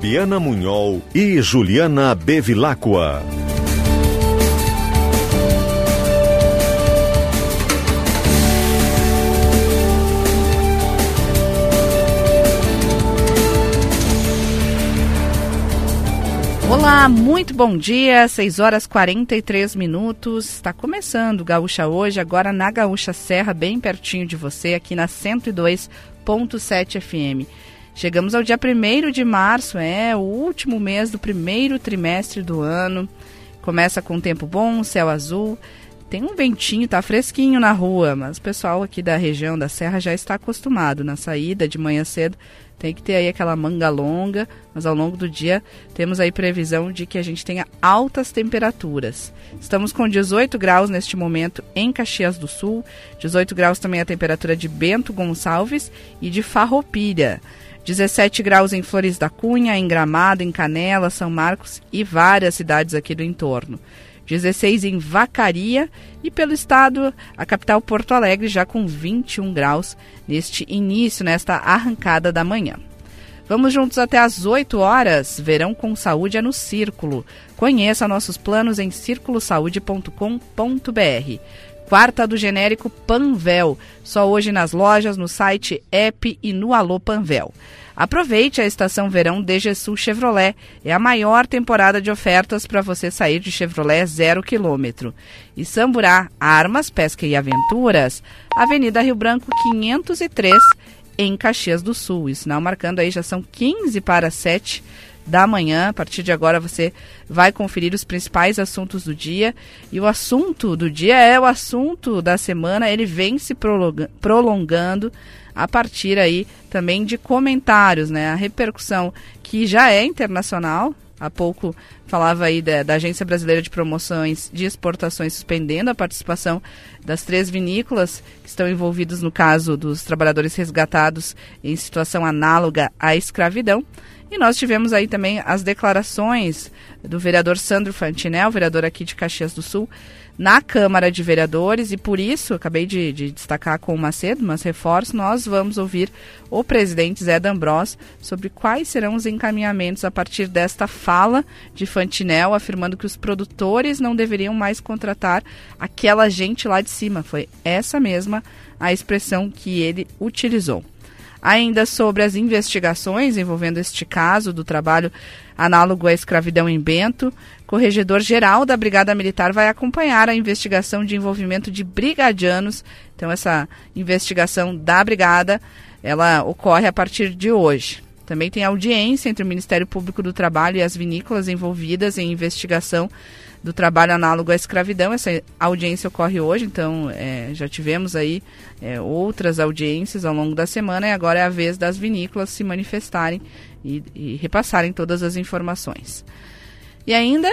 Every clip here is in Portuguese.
Fabiana Munhol e Juliana Bevilacqua. Olá, muito bom dia, 6 horas 43 minutos. Está começando Gaúcha hoje, agora na Gaúcha Serra, bem pertinho de você, aqui na 102.7 FM. Chegamos ao dia 1 de março, é o último mês do primeiro trimestre do ano. Começa com tempo bom, céu azul. Tem um ventinho, tá fresquinho na rua, mas o pessoal aqui da região da Serra já está acostumado. Na saída de manhã cedo tem que ter aí aquela manga longa, mas ao longo do dia temos aí previsão de que a gente tenha altas temperaturas. Estamos com 18 graus neste momento em Caxias do Sul, 18 graus também a temperatura de Bento Gonçalves e de Farroupilha. 17 graus em Flores da Cunha, em Gramado, em Canela, São Marcos e várias cidades aqui do entorno. 16 em Vacaria e pelo estado, a capital Porto Alegre já com 21 graus neste início, nesta arrancada da manhã. Vamos juntos até às 8 horas. Verão com saúde é no Círculo. Conheça nossos planos em circulosaude.com.br. Quarta do genérico Panvel. Só hoje nas lojas, no site, app e no Alô Panvel. Aproveite a estação verão DG Sul Chevrolet. É a maior temporada de ofertas para você sair de Chevrolet zero quilômetro. E Samburá, Armas, Pesca e Aventuras, Avenida Rio Branco 503, em Caxias do Sul. Isso não marcando aí, já são 15 para 7 da manhã. A partir de agora você vai conferir os principais assuntos do dia. E o assunto do dia é o assunto da semana, ele vem se prolongando a partir aí também de comentários, né? A repercussão que já é internacional. Há pouco falava aí da, da, Agência Brasileira de Promoções de Exportações suspendendo a participação das três vinícolas que estão envolvidas no caso dos trabalhadores resgatados em situação análoga à escravidão. E nós tivemos aí também as declarações do vereador Sandro Fantinel, vereador aqui de Caxias do Sul, na Câmara de Vereadores, e por isso, acabei de, de, destacar com o Macedo, mas reforço, nós vamos ouvir o presidente Zé D'Ambros sobre quais serão os encaminhamentos a partir desta fala de Fantinel, afirmando que os produtores não deveriam mais contratar aquela gente lá de cima. Foi essa mesma a expressão que ele utilizou. Ainda sobre as investigações envolvendo este caso do trabalho análogo à escravidão em Bento, corregedor-geral da Brigada Militar vai acompanhar a investigação de envolvimento de brigadianos. Então, essa investigação da Brigada, ela ocorre a partir de hoje. Também tem audiência entre o Ministério Público do Trabalho e as vinícolas envolvidas em investigação do trabalho análogo à escravidão. Essa audiência ocorre hoje, então é, já tivemos aí é, outras audiências ao longo da semana e agora é a vez das vinícolas se manifestarem e, e repassarem todas as informações. E ainda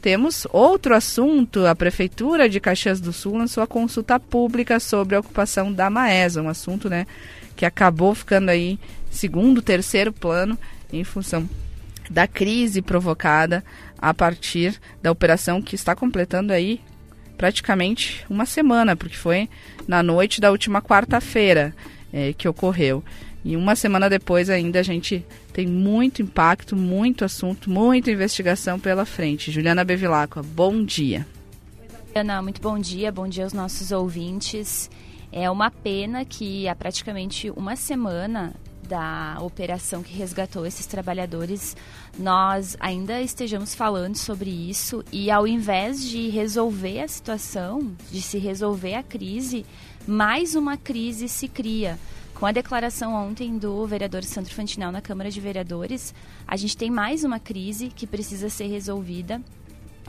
temos outro assunto. A Prefeitura de Caxias do Sul lançou a consulta pública sobre a ocupação da Maesa, um assunto né, que acabou ficando aí segundo, terceiro plano em função da crise provocada a partir da operação que está completando aí praticamente uma semana, porque foi na noite da última quarta-feira é, que ocorreu. E uma semana depois ainda a gente tem muito impacto, muito assunto, muita investigação pela frente. Juliana Bevilacqua, bom dia. Ana, muito bom dia, bom dia aos nossos ouvintes. É uma pena que há praticamente uma semana da operação que resgatou esses trabalhadores, nós ainda estejamos falando sobre isso e ao invés de resolver a situação, de se resolver a crise, mais uma crise se cria. Com a declaração ontem do vereador Sandro Fantinel na Câmara de Vereadores, a gente tem mais uma crise que precisa ser resolvida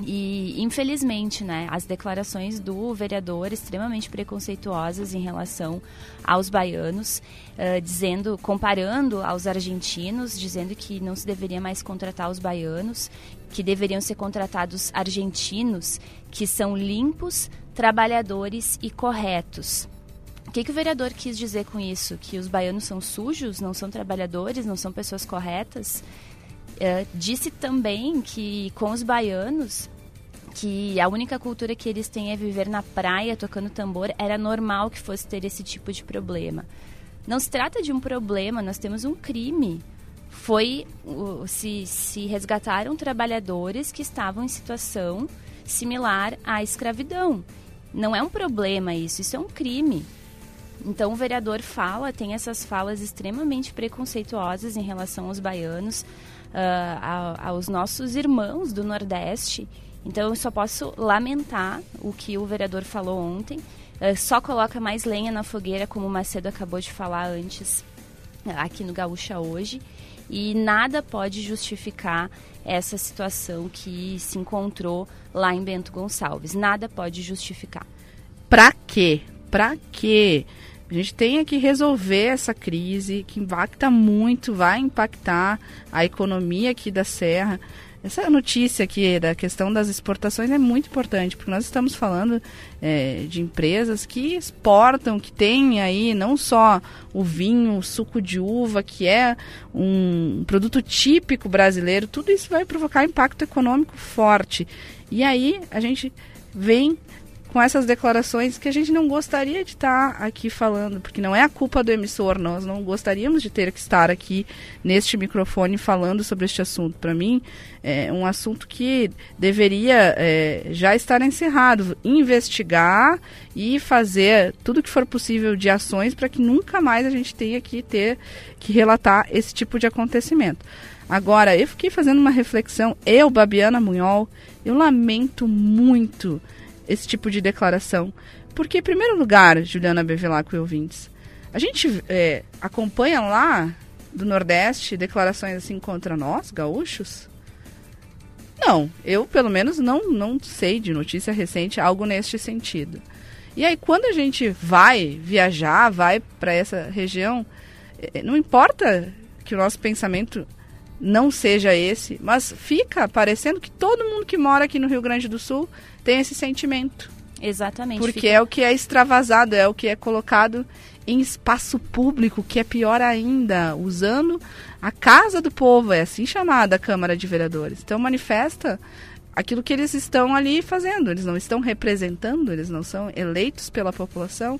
e, infelizmente, né, as declarações do vereador extremamente preconceituosas em relação aos baianos, uh, dizendo, comparando aos argentinos, dizendo que não se deveria mais contratar os baianos, que deveriam ser contratados argentinos que são limpos, trabalhadores e corretos. O que, que o vereador quis dizer com isso? Que os baianos são sujos, não são trabalhadores, não são pessoas corretas? Uh, disse também que com os baianos que a única cultura que eles têm é viver na praia tocando tambor, era normal que fosse ter esse tipo de problema. Não se trata de um problema, nós temos um crime. Foi se, se resgataram trabalhadores que estavam em situação similar à escravidão. Não é um problema isso, isso é um crime. Então o vereador fala, tem essas falas extremamente preconceituosas em relação aos baianos, uh, aos nossos irmãos do Nordeste. Então eu só posso lamentar o que o vereador falou ontem. Uh, só coloca mais lenha na fogueira, como o Macedo acabou de falar antes, aqui no Gaúcha hoje. E nada pode justificar essa situação que se encontrou lá em Bento Gonçalves. Nada pode justificar. Pra quê? Pra quê? A gente tem que resolver essa crise que impacta muito, vai impactar a economia aqui da Serra. Essa notícia aqui da questão das exportações é muito importante, porque nós estamos falando é, de empresas que exportam, que têm aí não só o vinho, o suco de uva, que é um produto típico brasileiro, tudo isso vai provocar impacto econômico forte. E aí a gente vem com essas declarações que a gente não gostaria de estar aqui falando, porque não é a culpa do emissor, nós não gostaríamos de ter que estar aqui neste microfone falando sobre este assunto. Para mim, é um assunto que deveria é, já estar encerrado, investigar e fazer tudo que for possível de ações para que nunca mais a gente tenha que ter que relatar esse tipo de acontecimento. Agora, eu fiquei fazendo uma reflexão, eu, Babiana Munhol, eu lamento muito esse tipo de declaração. Porque, em primeiro lugar, Juliana Bevilacqua e ouvintes, a gente é, acompanha lá do Nordeste declarações assim contra nós, gaúchos? Não, eu pelo menos não, não sei de notícia recente algo neste sentido. E aí, quando a gente vai viajar, vai para essa região, é, não importa que o nosso pensamento não seja esse, mas fica parecendo que todo mundo que mora aqui no Rio Grande do Sul tem esse sentimento. Exatamente. Porque fica... é o que é extravasado, é o que é colocado em espaço público, que é pior ainda, usando a casa do povo, é assim chamada a Câmara de Vereadores. Então manifesta aquilo que eles estão ali fazendo. Eles não estão representando, eles não são eleitos pela população.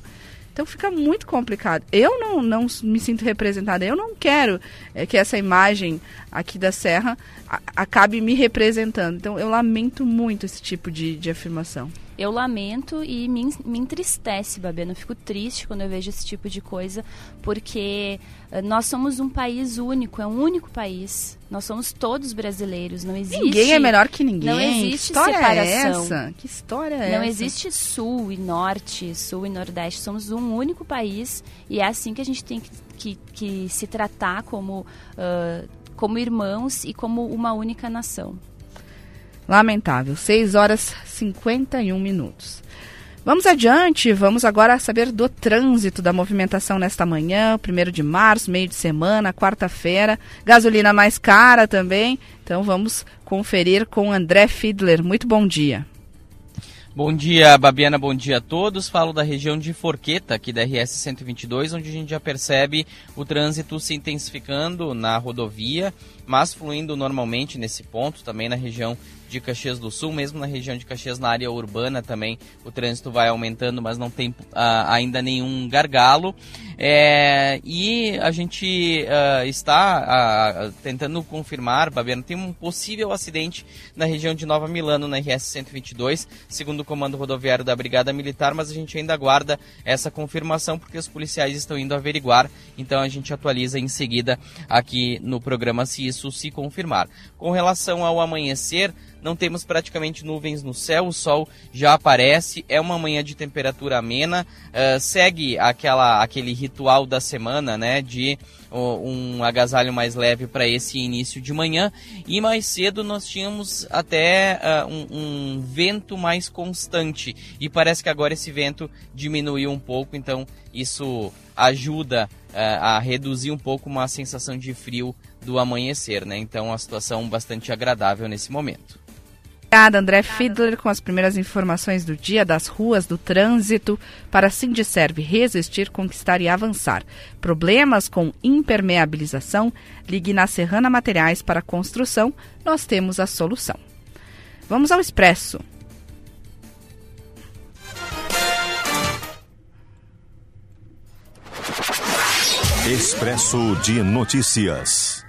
Então fica muito complicado. Eu não, não me sinto representada. Eu não quero é, que essa imagem aqui da Serra a, acabe me representando. Então eu lamento muito esse tipo de, de afirmação. Eu lamento e me, me entristece, Babiana. Eu fico triste quando eu vejo esse tipo de coisa, porque uh, nós somos um país único, é um único país. Nós somos todos brasileiros, não existe... Ninguém é melhor que ninguém. Não existe que história separação. É essa? Que história é não essa? Não existe sul e norte, sul e nordeste. Somos um único país e é assim que a gente tem que, que, que se tratar como, uh, como irmãos e como uma única nação. Lamentável. 6 horas 51 minutos. Vamos adiante, vamos agora saber do trânsito da movimentação nesta manhã, 1 de março, meio de semana, quarta-feira. Gasolina mais cara também. Então vamos conferir com André Fiedler. Muito bom dia. Bom dia, Babiana, bom dia a todos. Falo da região de Forqueta, aqui da RS 122, onde a gente já percebe o trânsito se intensificando na rodovia, mas fluindo normalmente nesse ponto, também na região de Caxias do Sul, mesmo na região de Caxias, na área urbana também, o trânsito vai aumentando, mas não tem uh, ainda nenhum gargalo. É, e a gente uh, está uh, tentando confirmar, Babiano, tem um possível acidente na região de Nova Milano, na RS 122, segundo o comando rodoviário da Brigada Militar, mas a gente ainda aguarda essa confirmação porque os policiais estão indo averiguar, então a gente atualiza em seguida aqui no programa se isso se confirmar. Com relação ao amanhecer, não temos praticamente nuvens no céu, o sol já aparece, é uma manhã de temperatura amena, uh, segue aquela, aquele ritual da semana, né, de uh, um agasalho mais leve para esse início de manhã, e mais cedo nós tínhamos até uh, um, um vento mais constante, e parece que agora esse vento diminuiu um pouco, então isso ajuda a reduzir um pouco uma sensação de frio do amanhecer, né? Então a situação bastante agradável nesse momento. Obrigada, André Fiedler, com as primeiras informações do dia das ruas, do trânsito, para Sindicerve resistir, conquistar e avançar. Problemas com impermeabilização? Ligue na Serrana Materiais para Construção, nós temos a solução. Vamos ao Expresso. Expresso de Notícias.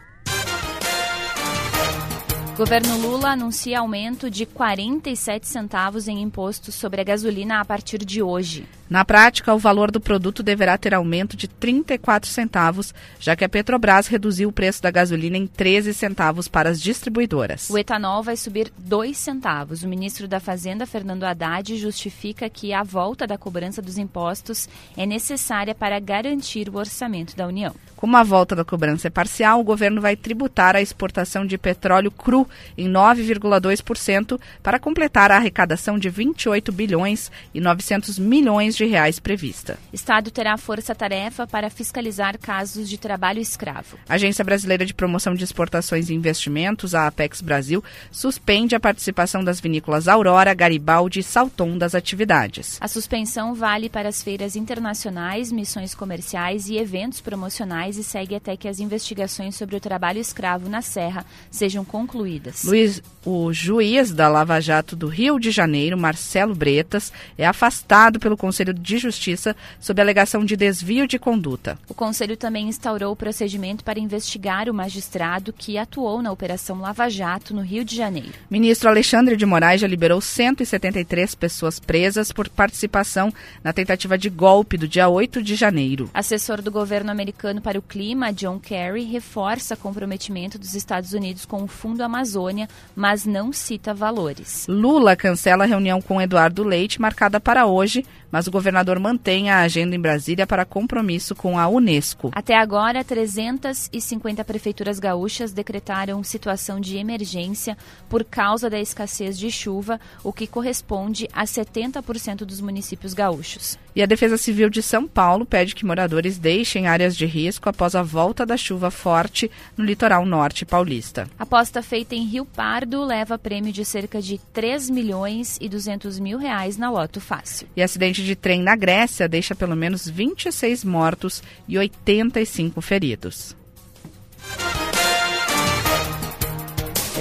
Governo Lula anuncia aumento de 47 centavos em impostos sobre a gasolina a partir de hoje. Na prática, o valor do produto deverá ter aumento de 34 centavos, já que a Petrobras reduziu o preço da gasolina em 13 centavos para as distribuidoras. O etanol vai subir 2 centavos. O ministro da Fazenda, Fernando Haddad, justifica que a volta da cobrança dos impostos é necessária para garantir o orçamento da União. Como a volta da cobrança é parcial, o governo vai tributar a exportação de petróleo cru em 9,2% para completar a arrecadação de 28 bilhões e 900 milhões de reais prevista. Estado terá força-tarefa para fiscalizar casos de trabalho escravo. A Agência Brasileira de Promoção de Exportações e Investimentos, a Apex Brasil, suspende a participação das vinícolas Aurora, Garibaldi e Salton das atividades. A suspensão vale para as feiras internacionais, missões comerciais e eventos promocionais e segue até que as investigações sobre o trabalho escravo na Serra sejam concluídas. Luiz, o juiz da Lava Jato do Rio de Janeiro, Marcelo Bretas, é afastado pelo Conselho de Justiça sob alegação de desvio de conduta. O Conselho também instaurou o procedimento para investigar o magistrado que atuou na Operação Lava Jato no Rio de Janeiro. Ministro Alexandre de Moraes já liberou 173 pessoas presas por participação na tentativa de golpe do dia 8 de janeiro. Assessor do governo americano para o Clima, John Kerry, reforça comprometimento dos Estados Unidos com o Fundo Amazônia, mas não cita valores. Lula cancela a reunião com Eduardo Leite, marcada para hoje, mas o governador mantém a agenda em Brasília para compromisso com a Unesco. Até agora, 350 prefeituras gaúchas decretaram situação de emergência por causa da escassez de chuva, o que corresponde a 70% dos municípios gaúchos. E a Defesa Civil de São Paulo pede que moradores deixem áreas de risco após a volta da chuva forte no litoral norte paulista. Aposta feita em Rio Pardo leva prêmio de cerca de 3 milhões e 200 mil reais na Loto Fácil. E acidente de trem na Grécia deixa pelo menos 26 mortos e 85 feridos.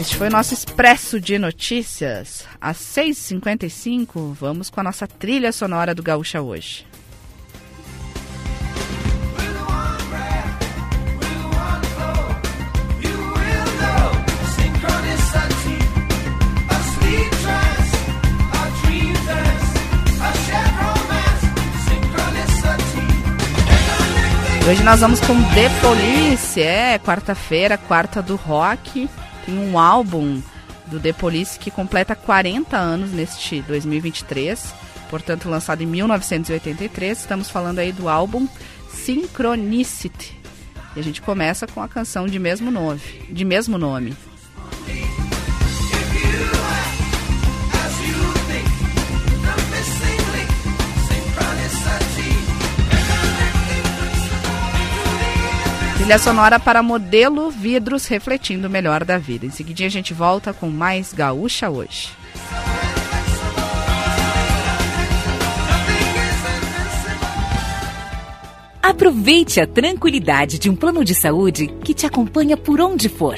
Este foi nosso Expresso de Notícias. Às 6h55, vamos com a nossa trilha sonora do Gaúcha hoje. Hoje nós vamos com The Police, é quarta-feira, quarta do rock. Tem um álbum do The Police que completa 40 anos neste 2023, portanto lançado em 1983. Estamos falando aí do álbum Synchronicity. E a gente começa com a canção de mesmo nome, de mesmo nome. Trilha sonora para modelo vidros refletindo o melhor da vida. Em seguida a gente volta com mais Gaúcha hoje. Aproveite a tranquilidade de um plano de saúde que te acompanha por onde for.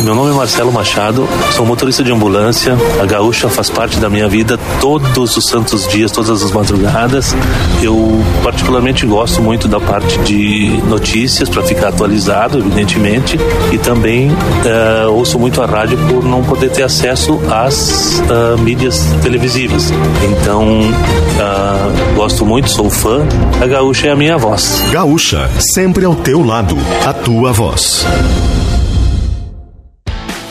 Meu nome é Marcelo Machado, sou motorista de ambulância. A gaúcha faz parte da minha vida todos os santos dias, todas as madrugadas. Eu particularmente gosto muito da parte de notícias para ficar atualizado, evidentemente, e também uh, ouço muito a rádio por não poder ter acesso às uh, mídias televisivas. Então, uh, gosto muito, sou fã. A gaúcha é a minha voz. Gaúcha, sempre ao teu lado, a tua voz.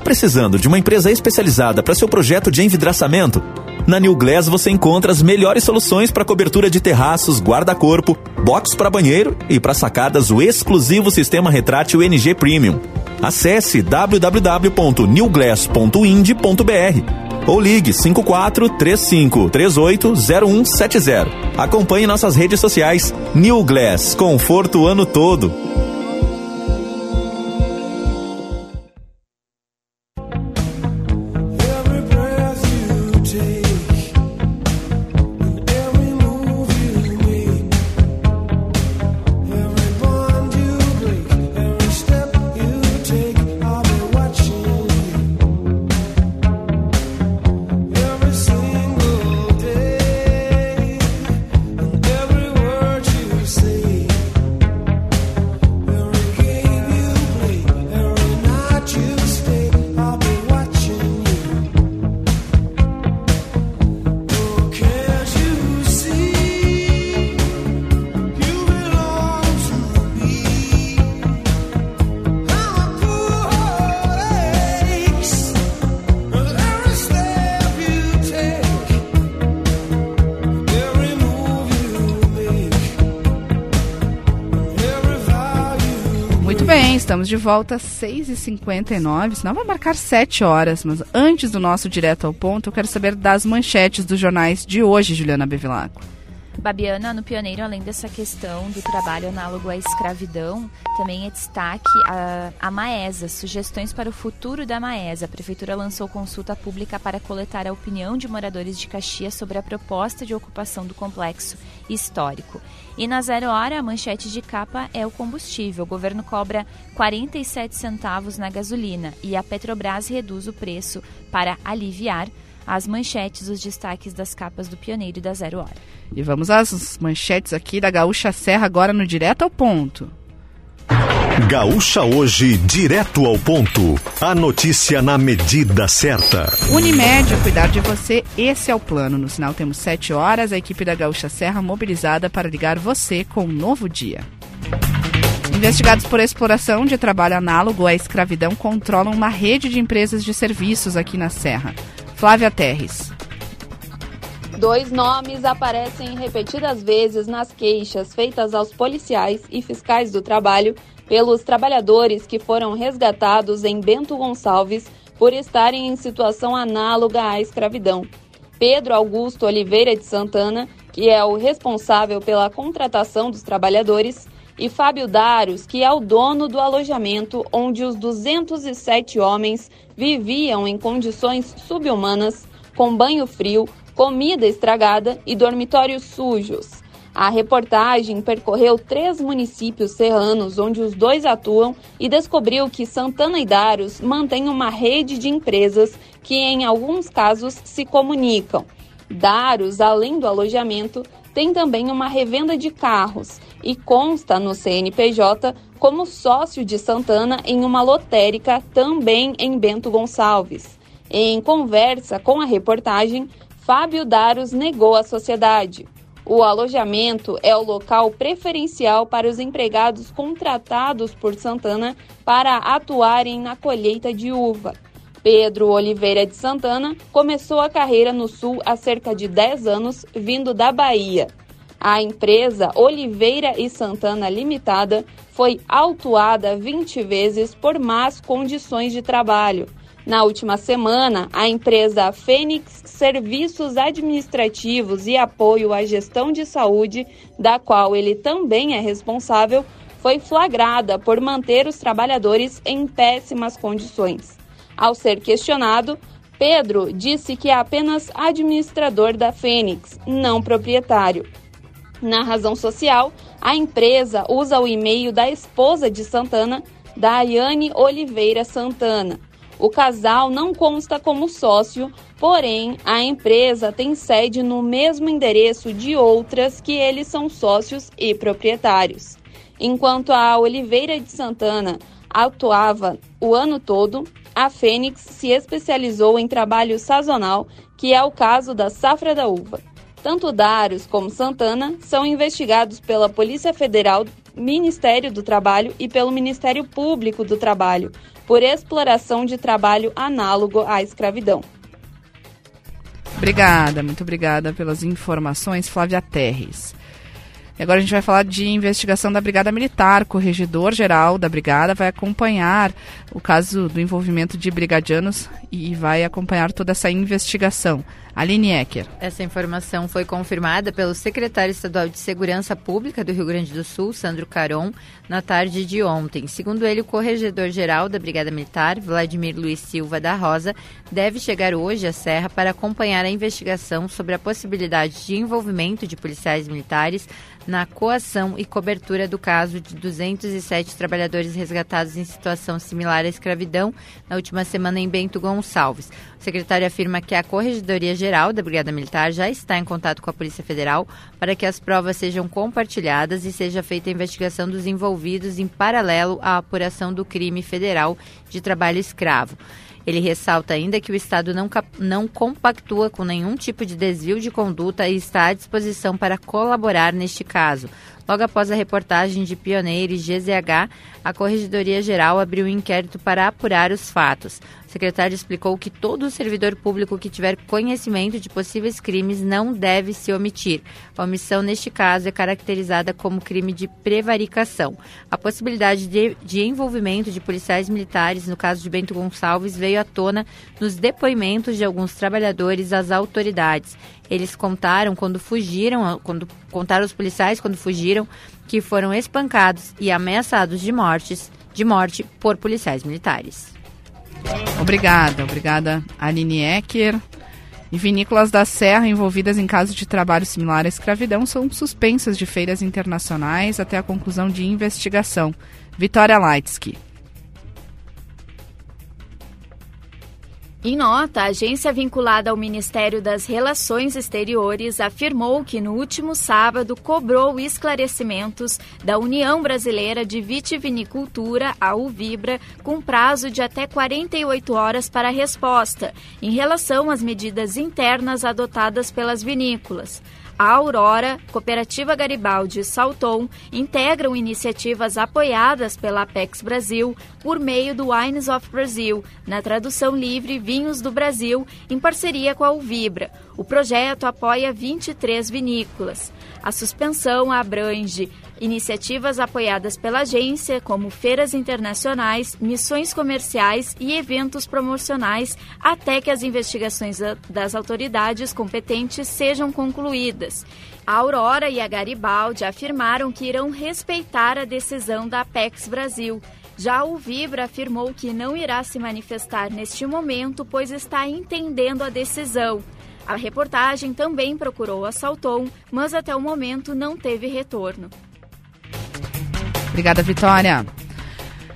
Tá precisando de uma empresa especializada para seu projeto de envidraçamento? Na New Glass você encontra as melhores soluções para cobertura de terraços, guarda-corpo, box para banheiro e para sacadas o exclusivo sistema retrátil NG Premium. Acesse www.newglass.ind.br ou ligue 54 35 38 0170. Acompanhe nossas redes sociais. New Glass, conforto o ano todo. De volta às 6h59, senão vai marcar 7 horas. Mas antes do nosso direto ao ponto, eu quero saber das manchetes dos jornais de hoje, Juliana Bevilacqua. Babiana, no Pioneiro, além dessa questão do trabalho análogo à escravidão, também é destaque a, a Maesa, sugestões para o futuro da Maesa. A Prefeitura lançou consulta pública para coletar a opinião de moradores de Caxias sobre a proposta de ocupação do complexo histórico. E na zero hora, a manchete de capa é o combustível. O governo cobra 47 centavos na gasolina e a Petrobras reduz o preço para aliviar as manchetes, os destaques das capas do Pioneiro e da Zero Hora. E vamos às manchetes aqui da Gaúcha Serra agora no Direto ao Ponto. Gaúcha hoje, direto ao ponto. A notícia na medida certa. Unimed, cuidar de você, esse é o plano. No sinal temos 7 horas, a equipe da Gaúcha Serra mobilizada para ligar você com um novo dia. Investigados por exploração de trabalho análogo à escravidão controlam uma rede de empresas de serviços aqui na Serra. Flávia Terres. Dois nomes aparecem repetidas vezes nas queixas feitas aos policiais e fiscais do trabalho pelos trabalhadores que foram resgatados em Bento Gonçalves por estarem em situação análoga à escravidão. Pedro Augusto Oliveira de Santana, que é o responsável pela contratação dos trabalhadores, e Fábio Daros, que é o dono do alojamento onde os 207 homens viviam em condições subhumanas, com banho frio, comida estragada e dormitórios sujos. A reportagem percorreu três municípios serranos onde os dois atuam e descobriu que Santana e Daros mantêm uma rede de empresas que, em alguns casos, se comunicam. Daros, além do alojamento, tem também uma revenda de carros e consta no CNPJ como sócio de Santana em uma lotérica também em Bento Gonçalves. Em conversa com a reportagem, Fábio Daros negou a sociedade. O alojamento é o local preferencial para os empregados contratados por Santana para atuarem na colheita de uva. Pedro Oliveira de Santana começou a carreira no Sul há cerca de 10 anos, vindo da Bahia. A empresa Oliveira e Santana Limitada foi autuada 20 vezes por más condições de trabalho na última semana, a empresa Fênix Serviços Administrativos e Apoio à Gestão de Saúde, da qual ele também é responsável, foi flagrada por manter os trabalhadores em péssimas condições. Ao ser questionado, Pedro disse que é apenas administrador da Fênix, não proprietário. Na razão social, a empresa usa o e-mail da esposa de Santana, Daiane Oliveira Santana. O casal não consta como sócio, porém a empresa tem sede no mesmo endereço de outras que eles são sócios e proprietários. Enquanto a Oliveira de Santana atuava o ano todo, a Fênix se especializou em trabalho sazonal, que é o caso da safra da uva. Tanto Darius como Santana são investigados pela Polícia Federal, Ministério do Trabalho e pelo Ministério Público do Trabalho por exploração de trabalho análogo à escravidão. Obrigada, muito obrigada pelas informações, Flávia Terres. E agora a gente vai falar de investigação da Brigada Militar. O corregedor-geral da Brigada vai acompanhar o caso do envolvimento de brigadianos e vai acompanhar toda essa investigação. Aline Ecker. Essa informação foi confirmada pelo secretário estadual de Segurança Pública do Rio Grande do Sul, Sandro Caron, na tarde de ontem. Segundo ele, o corregedor-geral da Brigada Militar, Vladimir Luiz Silva da Rosa, deve chegar hoje à Serra para acompanhar a investigação sobre a possibilidade de envolvimento de policiais militares na coação e cobertura do caso de 207 trabalhadores resgatados em situação similar à escravidão na última semana em Bento Gonçalves. O secretário afirma que a Corregedoria Geral da Brigada Militar já está em contato com a Polícia Federal para que as provas sejam compartilhadas e seja feita a investigação dos envolvidos em paralelo à apuração do crime federal de trabalho escravo. Ele ressalta ainda que o Estado não, não compactua com nenhum tipo de desvio de conduta e está à disposição para colaborar neste caso. Logo após a reportagem de Pioneiro e GZH, a Corregedoria Geral abriu um inquérito para apurar os fatos. Secretário explicou que todo servidor público que tiver conhecimento de possíveis crimes não deve se omitir. A omissão, neste caso, é caracterizada como crime de prevaricação. A possibilidade de, de envolvimento de policiais militares, no caso de Bento Gonçalves, veio à tona nos depoimentos de alguns trabalhadores às autoridades. Eles contaram quando fugiram, quando contaram os policiais quando fugiram, que foram espancados e ameaçados de mortes, de morte por policiais militares. Obrigada, obrigada Aline Ecker. E vinícolas da Serra envolvidas em casos de trabalho similar à escravidão são suspensas de feiras internacionais até a conclusão de investigação. Vitória Leitsky. Em nota, a agência vinculada ao Ministério das Relações Exteriores afirmou que no último sábado cobrou esclarecimentos da União Brasileira de Vitivinicultura, a UVIBRA, com prazo de até 48 horas para resposta, em relação às medidas internas adotadas pelas vinícolas. A Aurora, Cooperativa Garibaldi e Salton integram iniciativas apoiadas pela Apex Brasil por meio do Wines of Brazil, na tradução livre Vinhos do Brasil, em parceria com a Uvibra. O projeto apoia 23 vinícolas. A suspensão abrange iniciativas apoiadas pela agência, como feiras internacionais, missões comerciais e eventos promocionais, até que as investigações das autoridades competentes sejam concluídas. A Aurora e a Garibaldi afirmaram que irão respeitar a decisão da Apex Brasil. Já o Vibra afirmou que não irá se manifestar neste momento, pois está entendendo a decisão. A reportagem também procurou a Salton, mas até o momento não teve retorno. Obrigada, Vitória.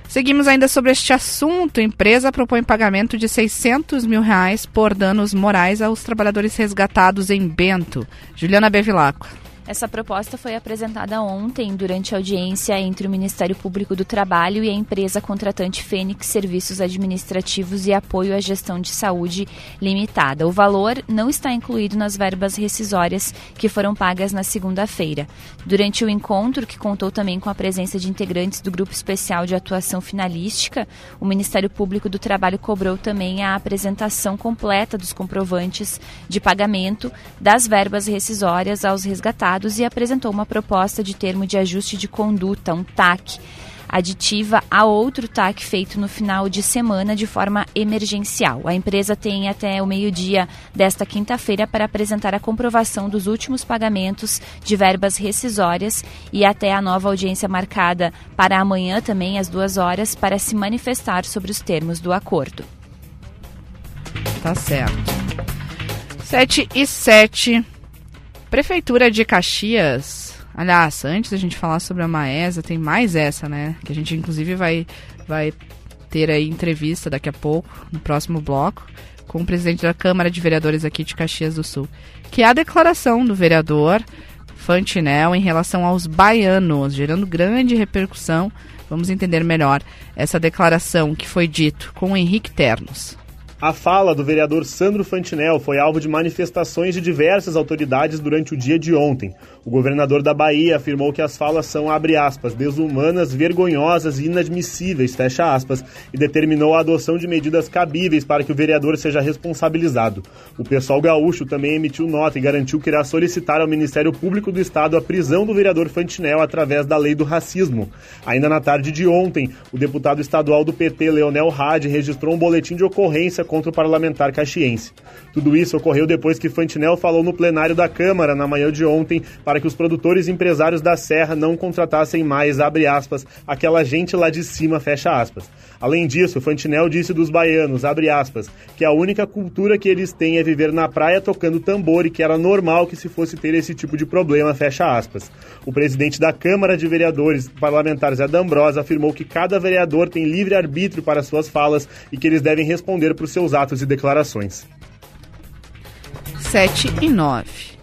Seguimos ainda sobre este assunto. Empresa propõe pagamento de 600 mil reais por danos morais aos trabalhadores resgatados em Bento. Juliana Bevilacqua. Essa proposta foi apresentada ontem durante a audiência entre o Ministério Público do Trabalho e a empresa contratante Fênix Serviços Administrativos e Apoio à Gestão de Saúde Limitada. O valor não está incluído nas verbas rescisórias que foram pagas na segunda-feira. Durante o encontro, que contou também com a presença de integrantes do Grupo Especial de Atuação Finalística, o Ministério Público do Trabalho cobrou também a apresentação completa dos comprovantes de pagamento das verbas rescisórias aos resgatados e apresentou uma proposta de termo de ajuste de conduta, um TAC, aditiva a outro TAC feito no final de semana de forma emergencial. A empresa tem até o meio-dia desta quinta-feira para apresentar a comprovação dos últimos pagamentos de verbas rescisórias e até a nova audiência marcada para amanhã também às duas horas para se manifestar sobre os termos do acordo. Tá certo. 7 e 7. Prefeitura de Caxias. Aliás, antes da gente falar sobre a Maesa, tem mais essa, né? Que a gente inclusive vai, vai ter aí entrevista daqui a pouco, no próximo bloco, com o presidente da Câmara de Vereadores aqui de Caxias do Sul, que é a declaração do vereador Fantinel em relação aos baianos, gerando grande repercussão. Vamos entender melhor essa declaração que foi dito com o Henrique Ternos. A fala do vereador Sandro Fantinel foi alvo de manifestações de diversas autoridades durante o dia de ontem. O governador da Bahia afirmou que as falas são, abre aspas, desumanas, vergonhosas e inadmissíveis, fecha aspas, e determinou a adoção de medidas cabíveis para que o vereador seja responsabilizado. O pessoal gaúcho também emitiu nota e garantiu que irá solicitar ao Ministério Público do Estado a prisão do vereador Fantinel através da lei do racismo. Ainda na tarde de ontem, o deputado estadual do PT, Leonel Hadi, registrou um boletim de ocorrência contra o parlamentar caxiense. Tudo isso ocorreu depois que Fantinel falou no plenário da Câmara na manhã de ontem para para que os produtores e empresários da Serra não contratassem mais, abre aspas, aquela gente lá de cima, fecha aspas. Além disso, Fantinel disse dos baianos, abre aspas, que a única cultura que eles têm é viver na praia tocando tambor e que era normal que se fosse ter esse tipo de problema, fecha aspas. O presidente da Câmara de Vereadores Parlamentares, Zé afirmou que cada vereador tem livre arbítrio para suas falas e que eles devem responder por seus atos e declarações. 7 e 9.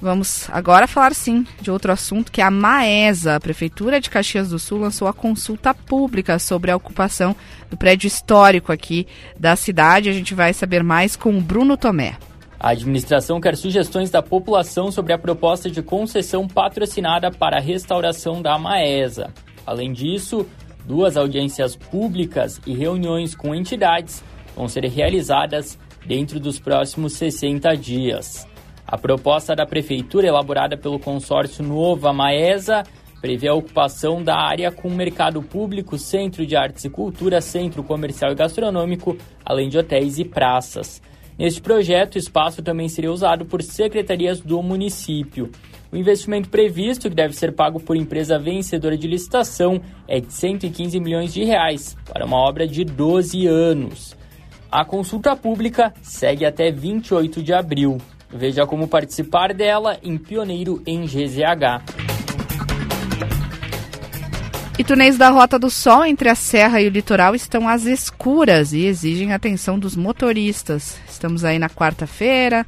Vamos agora falar sim de outro assunto que é a Maesa. A Prefeitura de Caxias do Sul lançou a consulta pública sobre a ocupação do prédio histórico aqui da cidade. A gente vai saber mais com o Bruno Tomé. A administração quer sugestões da população sobre a proposta de concessão patrocinada para a restauração da Maesa. Além disso, duas audiências públicas e reuniões com entidades vão ser realizadas dentro dos próximos 60 dias. A proposta da prefeitura, elaborada pelo consórcio Nova Maesa, prevê a ocupação da área com mercado público, centro de artes e cultura, centro comercial e gastronômico, além de hotéis e praças. Neste projeto, o espaço também seria usado por secretarias do município. O investimento previsto, que deve ser pago por empresa vencedora de licitação, é de 115 milhões de reais para uma obra de 12 anos. A consulta pública segue até 28 de abril. Veja como participar dela em Pioneiro em GZH. E túneis da Rota do Sol entre a Serra e o litoral estão às escuras e exigem atenção dos motoristas. Estamos aí na quarta-feira,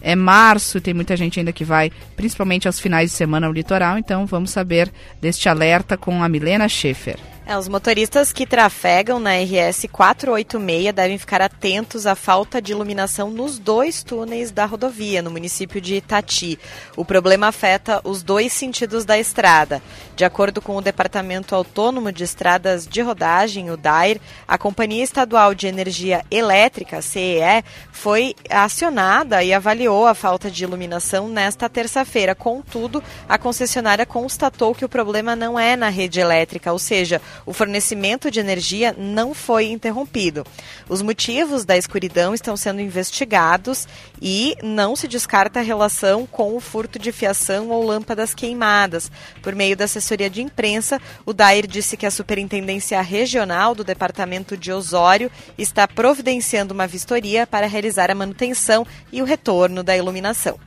é março, tem muita gente ainda que vai, principalmente aos finais de semana, ao litoral, então vamos saber deste alerta com a Milena Schaefer. É, os motoristas que trafegam na RS 486 devem ficar atentos à falta de iluminação nos dois túneis da rodovia, no município de Itati. O problema afeta os dois sentidos da estrada. De acordo com o Departamento Autônomo de Estradas de Rodagem, o DAIR, a Companhia Estadual de Energia Elétrica, CEE, foi acionada e avaliou a falta de iluminação nesta terça-feira. Contudo, a concessionária constatou que o problema não é na rede elétrica, ou seja, o fornecimento de energia não foi interrompido. Os motivos da escuridão estão sendo investigados e não se descarta a relação com o furto de fiação ou lâmpadas queimadas. Por meio da assessoria de imprensa, o Dair disse que a Superintendência Regional do Departamento de Osório está providenciando uma vistoria para realizar a manutenção e o retorno da iluminação.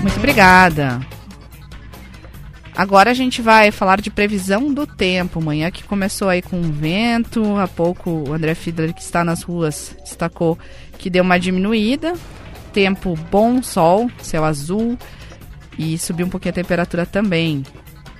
Muito obrigada. Agora a gente vai falar de previsão do tempo. Manhã que começou aí com vento, há pouco o André Fiedler, que está nas ruas, destacou que deu uma diminuída. Tempo bom, sol, céu azul e subiu um pouquinho a temperatura também.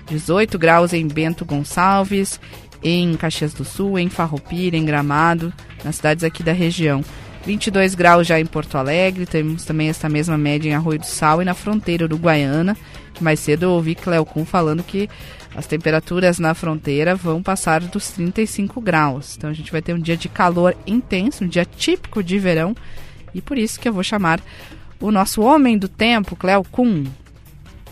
18 graus em Bento Gonçalves, em Caxias do Sul, em Farroupilha, em Gramado, nas cidades aqui da região. 22 graus já em Porto Alegre, temos também essa mesma média em Arroio do Sal e na fronteira uruguaiana. Mais cedo eu ouvi Cleocum falando que as temperaturas na fronteira vão passar dos 35 graus. Então a gente vai ter um dia de calor intenso, um dia típico de verão. E por isso que eu vou chamar o nosso homem do tempo, Cleocum.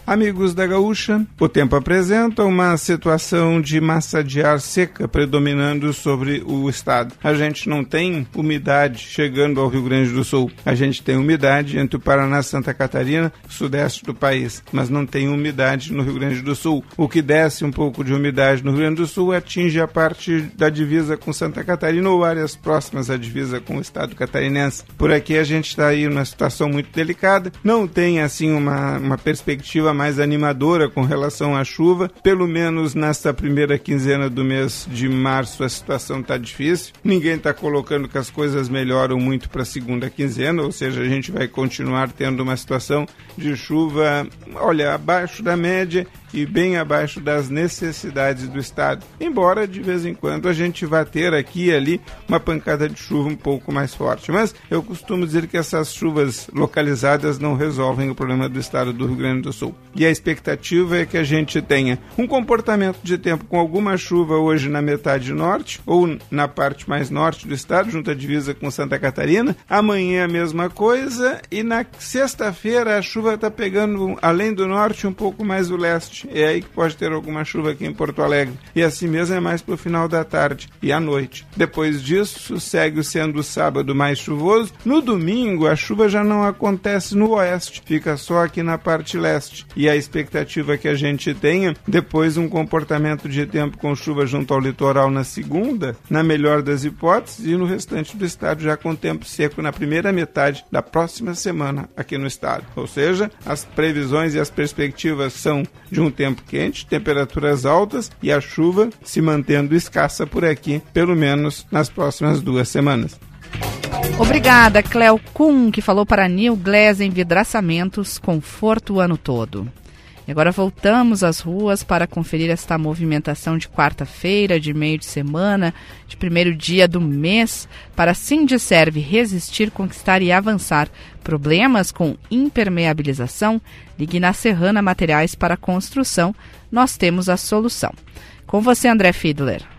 Amigos da Gaúcha, o tempo apresenta uma situação de massa de ar seca predominando sobre o estado. A gente não tem umidade chegando ao Rio Grande do Sul. A gente tem umidade entre o Paraná e Santa Catarina, sudeste do país, mas não tem umidade no Rio Grande do Sul. O que desce um pouco de umidade no Rio Grande do Sul atinge a parte da divisa com Santa Catarina ou áreas próximas à divisa com o estado catarinense. Por aqui a gente está aí numa situação muito delicada. Não tem assim uma, uma perspectiva mais animadora com relação à chuva. Pelo menos nesta primeira quinzena do mês de março a situação está difícil. Ninguém está colocando que as coisas melhoram muito para a segunda quinzena, ou seja, a gente vai continuar tendo uma situação de chuva, olha, abaixo da média e bem abaixo das necessidades do estado. Embora de vez em quando a gente vá ter aqui e ali uma pancada de chuva um pouco mais forte, mas eu costumo dizer que essas chuvas localizadas não resolvem o problema do estado do Rio Grande do Sul. E a expectativa é que a gente tenha um comportamento de tempo com alguma chuva hoje na metade norte ou na parte mais norte do estado, junto à divisa com Santa Catarina. Amanhã a mesma coisa e na sexta-feira a chuva está pegando além do norte um pouco mais o leste é aí que pode ter alguma chuva aqui em Porto Alegre. E assim mesmo é mais para o final da tarde e à noite. Depois disso, segue sendo o sábado mais chuvoso. No domingo, a chuva já não acontece no oeste, fica só aqui na parte leste. E a expectativa que a gente tenha, depois um comportamento de tempo com chuva junto ao litoral na segunda, na melhor das hipóteses, e no restante do estado já com tempo seco na primeira metade da próxima semana aqui no estado. Ou seja, as previsões e as perspectivas são de um tempo quente, temperaturas altas e a chuva se mantendo escassa por aqui, pelo menos nas próximas duas semanas. Obrigada, Cleo Kuhn, que falou para Neil Glass em vidraçamentos, conforto o ano todo. E agora voltamos às ruas para conferir esta movimentação de quarta-feira, de meio de semana, de primeiro dia do mês, para assim de serve resistir, conquistar e avançar. Problemas com impermeabilização? Ligue na Serrana Materiais para Construção. Nós temos a solução. Com você, André Fiedler.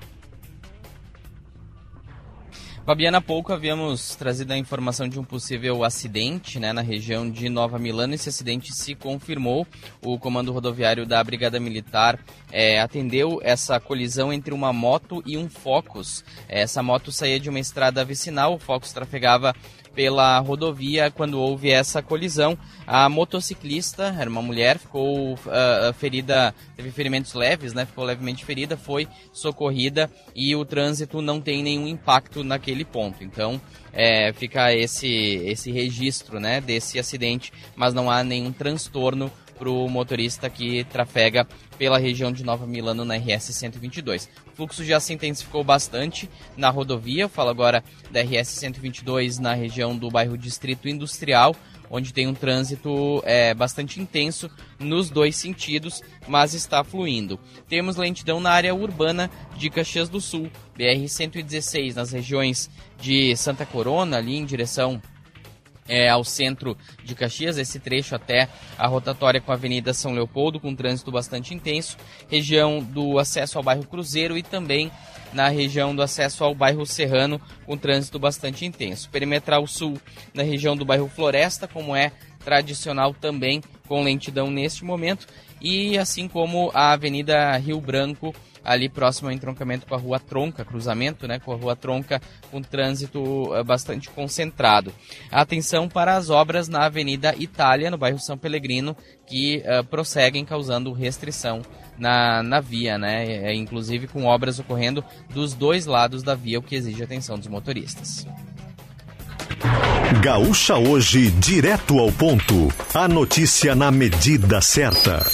Fabiana, há pouco havíamos trazido a informação de um possível acidente né, na região de Nova Milano. Esse acidente se confirmou. O comando rodoviário da Brigada Militar é, atendeu essa colisão entre uma moto e um Focus. Essa moto saía de uma estrada vicinal, o Focus trafegava pela rodovia quando houve essa colisão. A motociclista, era uma mulher, ficou uh, ferida, teve ferimentos leves, né? Ficou levemente ferida, foi socorrida e o trânsito não tem nenhum impacto naquele ponto. Então, é, fica esse esse registro, né, desse acidente, mas não há nenhum transtorno para o motorista que trafega pela região de Nova Milano na RS 122. O fluxo já se intensificou bastante na rodovia, falo agora da RS 122 na região do bairro Distrito Industrial, onde tem um trânsito é, bastante intenso nos dois sentidos, mas está fluindo. Temos lentidão na área urbana de Caxias do Sul, BR-116, nas regiões de Santa Corona, ali em direção é, ao centro de Caxias, esse trecho até a rotatória com a Avenida São Leopoldo, com trânsito bastante intenso, região do acesso ao bairro Cruzeiro e também na região do acesso ao bairro Serrano, com trânsito bastante intenso. Perimetral Sul, na região do bairro Floresta, como é tradicional também, com lentidão neste momento, e assim como a Avenida Rio Branco, ali próximo ao entroncamento com a Rua Tronca, cruzamento né, com a Rua Tronca, com trânsito uh, bastante concentrado. Atenção para as obras na Avenida Itália, no bairro São Pellegrino, que uh, prosseguem causando restrição na, na via, né? É, inclusive com obras ocorrendo dos dois lados da via, o que exige atenção dos motoristas. Gaúcha hoje, direto ao ponto. A notícia na medida certa.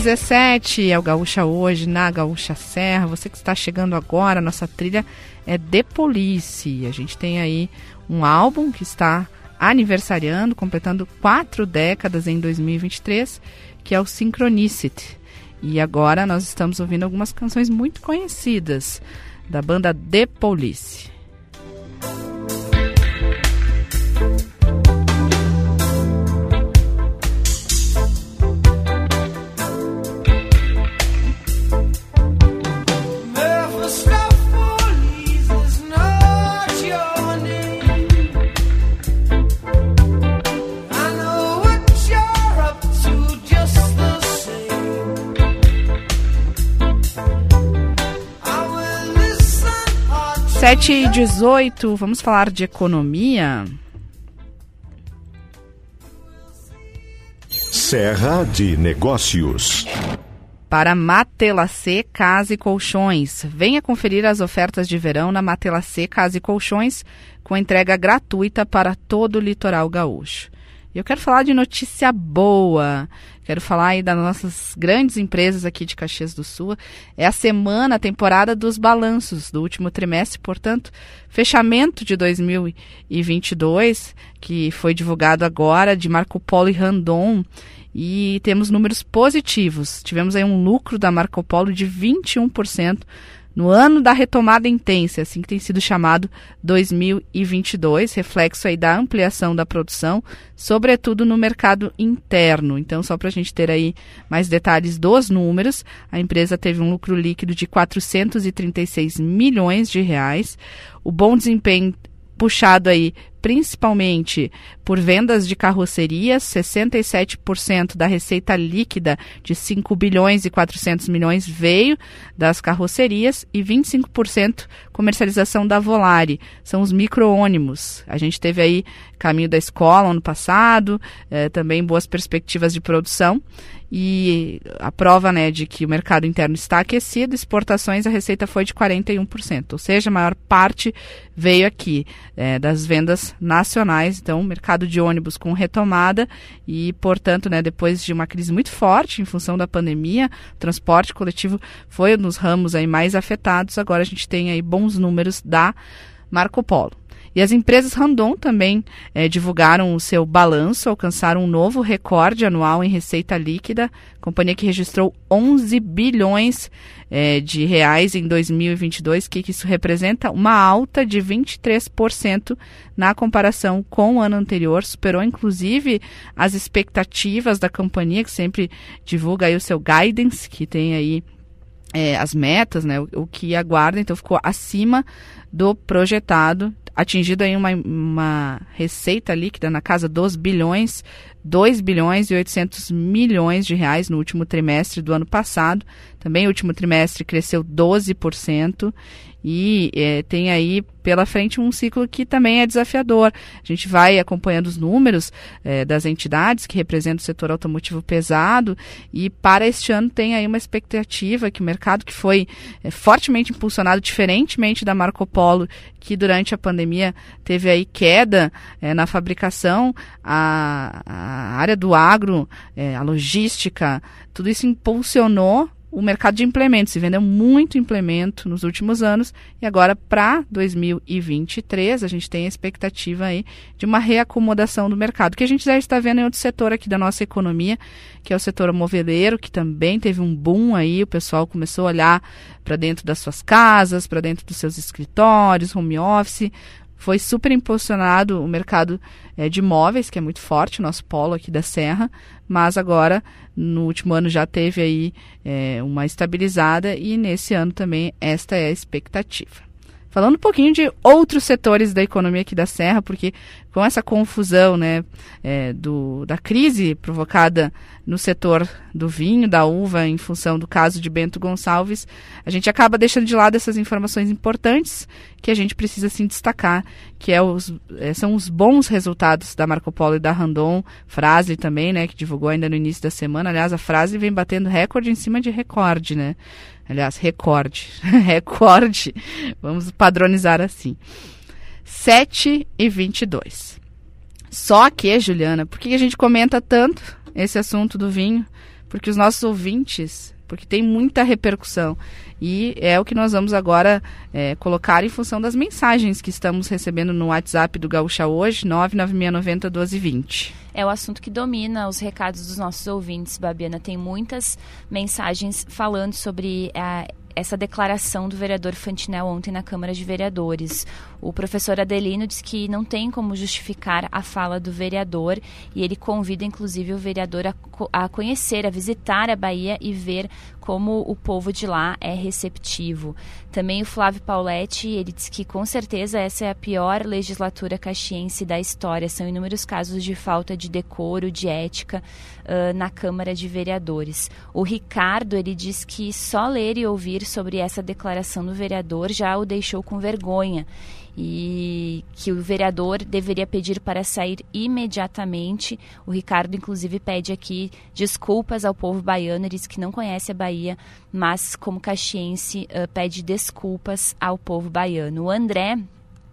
717 é o Gaúcha hoje, na Gaúcha Serra. Você que está chegando agora, nossa trilha é The Police. A gente tem aí um álbum que está aniversariando, completando quatro décadas em 2023, que é o Synchronicity. E agora nós estamos ouvindo algumas canções muito conhecidas da banda The Police. 7 e 18, vamos falar de economia. Serra de Negócios. Para Matelacê Casa e Colchões. Venha conferir as ofertas de verão na Matelacê Casa e Colchões, com entrega gratuita para todo o litoral gaúcho. E eu quero falar de notícia boa. Quero falar aí das nossas grandes empresas aqui de Caxias do Sul. É a semana, a temporada dos balanços do último trimestre, portanto, fechamento de 2022, que foi divulgado agora de Marco Polo e Randon. E temos números positivos. Tivemos aí um lucro da Marco Polo de 21% no ano da retomada intensa, assim que tem sido chamado 2022, reflexo aí da ampliação da produção, sobretudo no mercado interno. Então, só para a gente ter aí mais detalhes dos números, a empresa teve um lucro líquido de 436 milhões de reais. O bom desempenho puxado aí principalmente por vendas de carrocerias, 67% da receita líquida de 5 bilhões e 400 milhões veio das carrocerias e 25% comercialização da Volare, são os micro-ônibus. A gente teve aí caminho da escola ano passado, eh, também boas perspectivas de produção e a prova né, de que o mercado interno está aquecido, exportações, a receita foi de 41%, ou seja, a maior parte veio aqui é, das vendas nacionais, então mercado de ônibus com retomada e, portanto, né, depois de uma crise muito forte em função da pandemia, o transporte coletivo foi dos ramos aí mais afetados, agora a gente tem aí bons números da Marco Polo. E as empresas Randon também é, divulgaram o seu balanço, alcançaram um novo recorde anual em receita líquida, companhia que registrou 11 bilhões é, de reais em 2022, que, que isso representa uma alta de 23% na comparação com o ano anterior, superou inclusive as expectativas da companhia, que sempre divulga aí o seu guidance, que tem aí é, as metas, né, o, o, que aguarda, então ficou acima do projetado atingido aí uma, uma receita líquida na casa dos bilhões, 2 bilhões e 800 milhões de reais no último trimestre do ano passado. Também o último trimestre cresceu 12% e é, tem aí pela frente um ciclo que também é desafiador. A gente vai acompanhando os números é, das entidades que representam o setor automotivo pesado e para este ano tem aí uma expectativa que o mercado que foi é, fortemente impulsionado, diferentemente da Marco Polo, que durante a pandemia teve aí queda é, na fabricação, a, a, área do agro, é, a logística, tudo isso impulsionou o mercado de implementos. Se vendeu muito implemento nos últimos anos e agora para 2023 a gente tem a expectativa aí de uma reacomodação do mercado, que a gente já está vendo em outro setor aqui da nossa economia, que é o setor moveleiro, que também teve um boom aí, o pessoal começou a olhar para dentro das suas casas, para dentro dos seus escritórios, home office, foi super impulsionado o mercado é, de imóveis, que é muito forte, o nosso polo aqui da Serra, mas agora, no último ano, já teve aí é, uma estabilizada e nesse ano também esta é a expectativa. Falando um pouquinho de outros setores da economia aqui da Serra, porque com essa confusão né, é, do, da crise provocada no setor do vinho, da uva, em função do caso de Bento Gonçalves, a gente acaba deixando de lado essas informações importantes que a gente precisa sim destacar, que é os, é, são os bons resultados da Marco Polo e da Randon, Frase também, né, que divulgou ainda no início da semana. Aliás, a Frase vem batendo recorde em cima de recorde, né? Aliás, recorde. recorde. Vamos padronizar assim. 7 e 22. Só que, Juliana, por que a gente comenta tanto esse assunto do vinho? porque os nossos ouvintes, porque tem muita repercussão. E é o que nós vamos agora é, colocar em função das mensagens que estamos recebendo no WhatsApp do Gaúcha hoje, 99690 1220 é o assunto que domina os recados dos nossos ouvintes, Babiana. Tem muitas mensagens falando sobre a, essa declaração do vereador Fantinel ontem na Câmara de Vereadores. O professor Adelino diz que não tem como justificar a fala do vereador e ele convida, inclusive, o vereador a, a conhecer, a visitar a Bahia e ver como o povo de lá é receptivo. Também o Flávio Pauletti, ele diz que com certeza essa é a pior legislatura caxiense da história. São inúmeros casos de falta de decoro, de ética uh, na Câmara de Vereadores. O Ricardo, ele diz que só ler e ouvir sobre essa declaração do vereador já o deixou com vergonha e que o vereador deveria pedir para sair imediatamente. O Ricardo, inclusive, pede aqui desculpas ao povo baiano. Ele diz que não conhece a Bahia, mas, como caxiense, uh, pede desculpas ao povo baiano. O André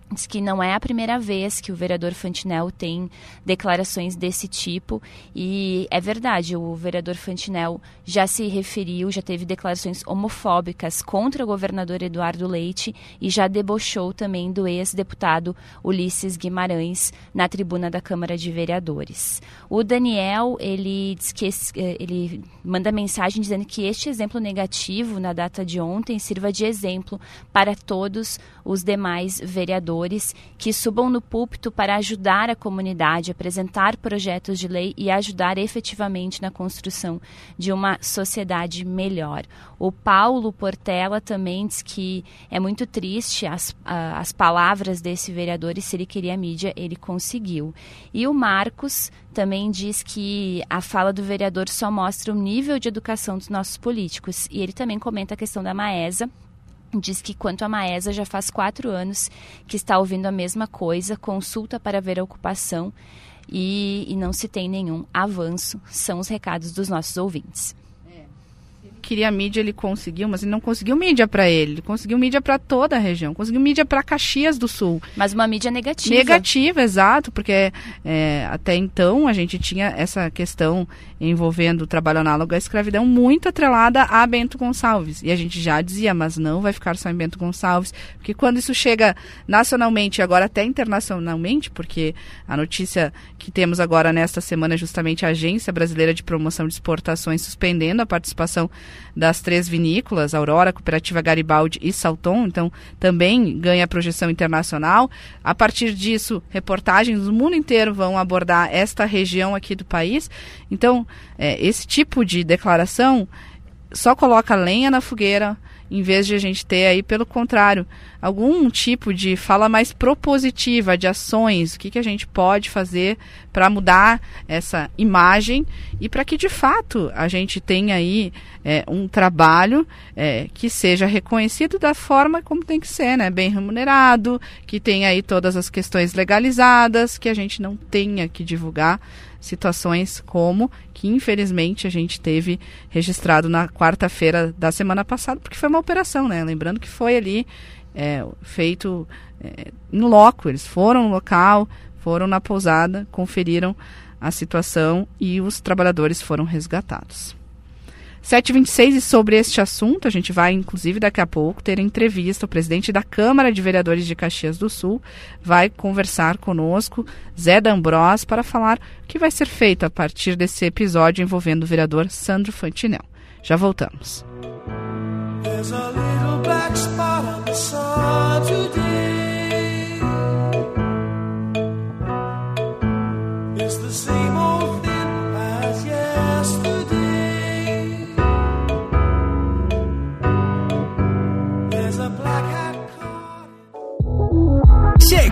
Diz que não é a primeira vez que o vereador Fantinel tem declarações desse tipo e é verdade, o vereador Fantinel já se referiu, já teve declarações homofóbicas contra o governador Eduardo Leite e já debochou também do ex-deputado Ulisses Guimarães na tribuna da Câmara de Vereadores. O Daniel, ele diz que eh, ele manda mensagem dizendo que este exemplo negativo na data de ontem sirva de exemplo para todos os demais vereadores vereadores que subam no púlpito para ajudar a comunidade, apresentar projetos de lei e ajudar efetivamente na construção de uma sociedade melhor. O Paulo Portela também diz que é muito triste as, as palavras desse vereador e se ele queria mídia, ele conseguiu. E o Marcos também diz que a fala do vereador só mostra o nível de educação dos nossos políticos. E ele também comenta a questão da Maesa, diz que quanto à Maesa já faz quatro anos que está ouvindo a mesma coisa, consulta para ver a ocupação e, e não se tem nenhum avanço, são os recados dos nossos ouvintes queria mídia, ele conseguiu, mas ele não conseguiu mídia para ele. Ele conseguiu mídia para toda a região, conseguiu mídia para Caxias do Sul. Mas uma mídia negativa. Negativa, exato, porque é, até então a gente tinha essa questão envolvendo o trabalho análogo à escravidão muito atrelada a Bento Gonçalves. E a gente já dizia, mas não vai ficar só em Bento Gonçalves, porque quando isso chega nacionalmente e agora até internacionalmente, porque a notícia que temos agora nesta semana é justamente a Agência Brasileira de Promoção de Exportações suspendendo a participação das três vinícolas, Aurora, Cooperativa Garibaldi e Salton, então também ganha projeção internacional. A partir disso, reportagens do mundo inteiro vão abordar esta região aqui do país. Então, é, esse tipo de declaração só coloca lenha na fogueira, em vez de a gente ter aí, pelo contrário, algum tipo de fala mais propositiva de ações, o que, que a gente pode fazer para mudar essa imagem e para que de fato a gente tenha aí é, um trabalho é, que seja reconhecido da forma como tem que ser, né? Bem remunerado, que tenha aí todas as questões legalizadas, que a gente não tenha que divulgar situações como que infelizmente a gente teve registrado na quarta-feira da semana passada, porque foi uma operação, né? Lembrando que foi ali é, feito é, no loco, eles foram no local, foram na pousada, conferiram a situação e os trabalhadores foram resgatados. 7h26 e sobre este assunto, a gente vai, inclusive, daqui a pouco ter entrevista. O presidente da Câmara de Vereadores de Caxias do Sul vai conversar conosco, Zé D'Ambros, para falar o que vai ser feito a partir desse episódio envolvendo o vereador Sandro Fantinel. Já voltamos. It's the same old thing as yesterday.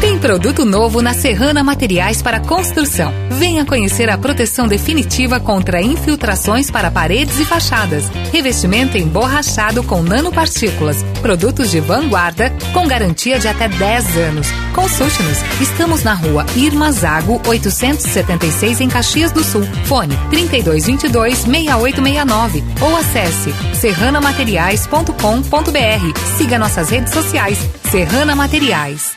Tem produto novo na Serrana Materiais para Construção. Venha conhecer a proteção definitiva contra infiltrações para paredes e fachadas. Revestimento emborrachado com nanopartículas. Produtos de vanguarda com garantia de até 10 anos. Consulte-nos. Estamos na rua Irma Zago, 876 em Caxias do Sul. Fone 3222-6869 ou acesse serranamateriais.com.br. Siga nossas redes sociais. Serrana Materiais.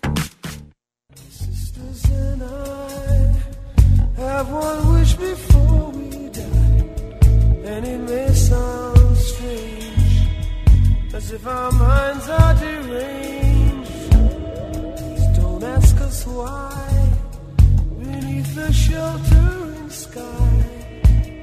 If our minds are deranged. Don't ask us why, beneath the sheltering sky,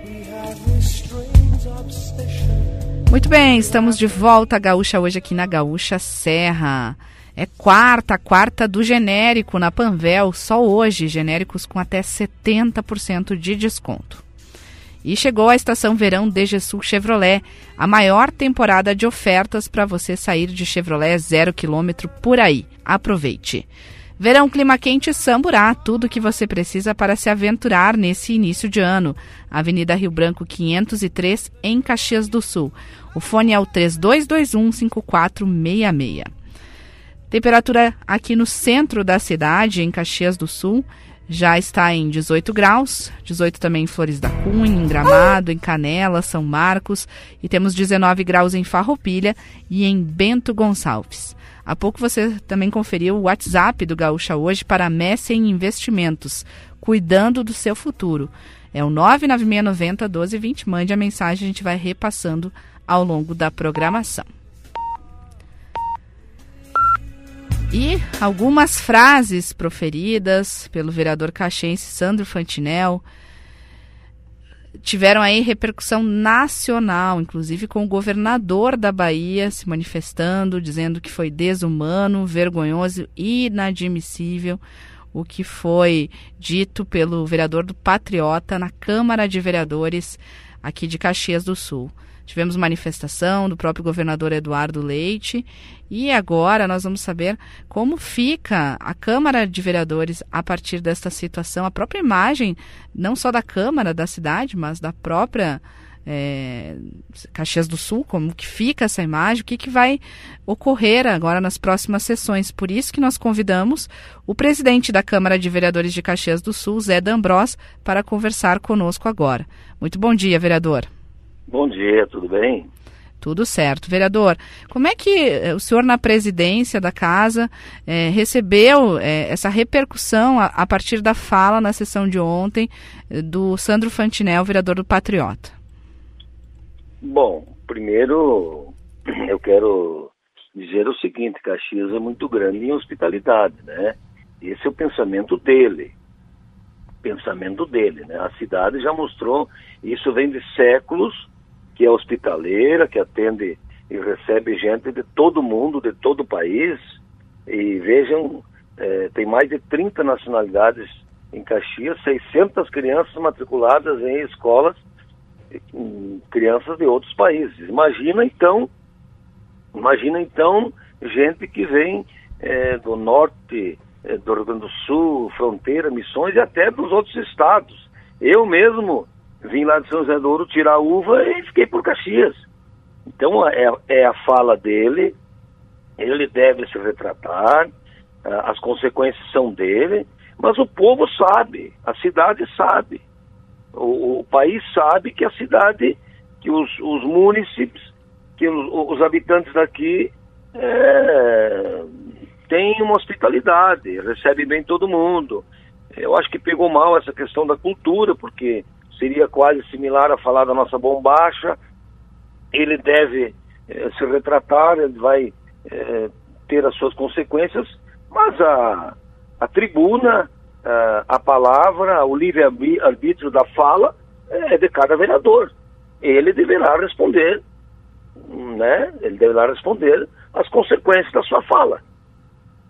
we have this strange obsession. Muito bem, estamos de volta, Gaúcha, hoje aqui na Gaúcha Serra. É quarta, quarta do genérico na Panvel, só hoje, genéricos com até 70% de desconto. E chegou a estação verão DGSul Chevrolet, a maior temporada de ofertas para você sair de Chevrolet zero quilômetro por aí. Aproveite! Verão clima quente Samburá, tudo que você precisa para se aventurar nesse início de ano. Avenida Rio Branco 503, em Caxias do Sul. O fone é o 3221 5466. Temperatura aqui no centro da cidade, em Caxias do Sul, já está em 18 graus, 18 também em Flores da Cunha, em Gramado, em Canela, São Marcos, e temos 19 graus em Farroupilha e em Bento Gonçalves. Há pouco você também conferiu o WhatsApp do Gaúcha hoje para a Messen Investimentos, cuidando do seu futuro. É o 99690 1220. Mande a mensagem, a gente vai repassando ao longo da programação. E algumas frases proferidas pelo vereador caxense Sandro Fantinel tiveram aí repercussão nacional, inclusive com o governador da Bahia se manifestando, dizendo que foi desumano, vergonhoso e inadmissível o que foi dito pelo vereador do Patriota na Câmara de Vereadores aqui de Caxias do Sul. Tivemos manifestação do próprio governador Eduardo Leite e agora nós vamos saber como fica a Câmara de Vereadores a partir desta situação, a própria imagem, não só da Câmara da cidade, mas da própria é, Caxias do Sul, como que fica essa imagem, o que, que vai ocorrer agora nas próximas sessões. Por isso que nós convidamos o presidente da Câmara de Vereadores de Caxias do Sul, Zé D'Ambros, para conversar conosco agora. Muito bom dia, vereador. Bom dia, tudo bem? Tudo certo. Vereador, como é que eh, o senhor, na presidência da casa, é, recebeu é, essa repercussão a, a, partir da fala na sessão de ontem do Sandro Fantinel, vereador do Patriota? Bom, primeiro eu quero dizer o seguinte: Caxias é muito grande em hospitalidade, né? Esse é o pensamento dele. Pensamento dele, né? A cidade já mostrou, isso vem de séculos que é hospitaleira, que atende e recebe gente de todo mundo, de todo o país. E vejam, é, tem mais de 30 nacionalidades em Caxias, 600 crianças matriculadas em escolas, crianças de outros países. Imagina então, imagina então gente que vem é, do norte, é, do Rio Grande do Sul, fronteira, missões e até dos outros estados. Eu mesmo vim lá de São José do Ouro tirar uva e fiquei por Caxias. Então é, é a fala dele, ele deve se retratar. as consequências são dele, mas o povo sabe, a cidade sabe, o, o país sabe que a cidade, que os, os municípios, que os, os habitantes daqui é, têm uma hospitalidade, recebem bem todo mundo. Eu acho que pegou mal essa questão da cultura, porque seria quase similar a falar da nossa bombacha. Ele deve eh, se retratar, ele vai eh, ter as suas consequências, mas a, a tribuna, a, a palavra, o livre-arbítrio da fala é de cada vereador. Ele deverá responder, né? Ele deverá responder as consequências da sua fala.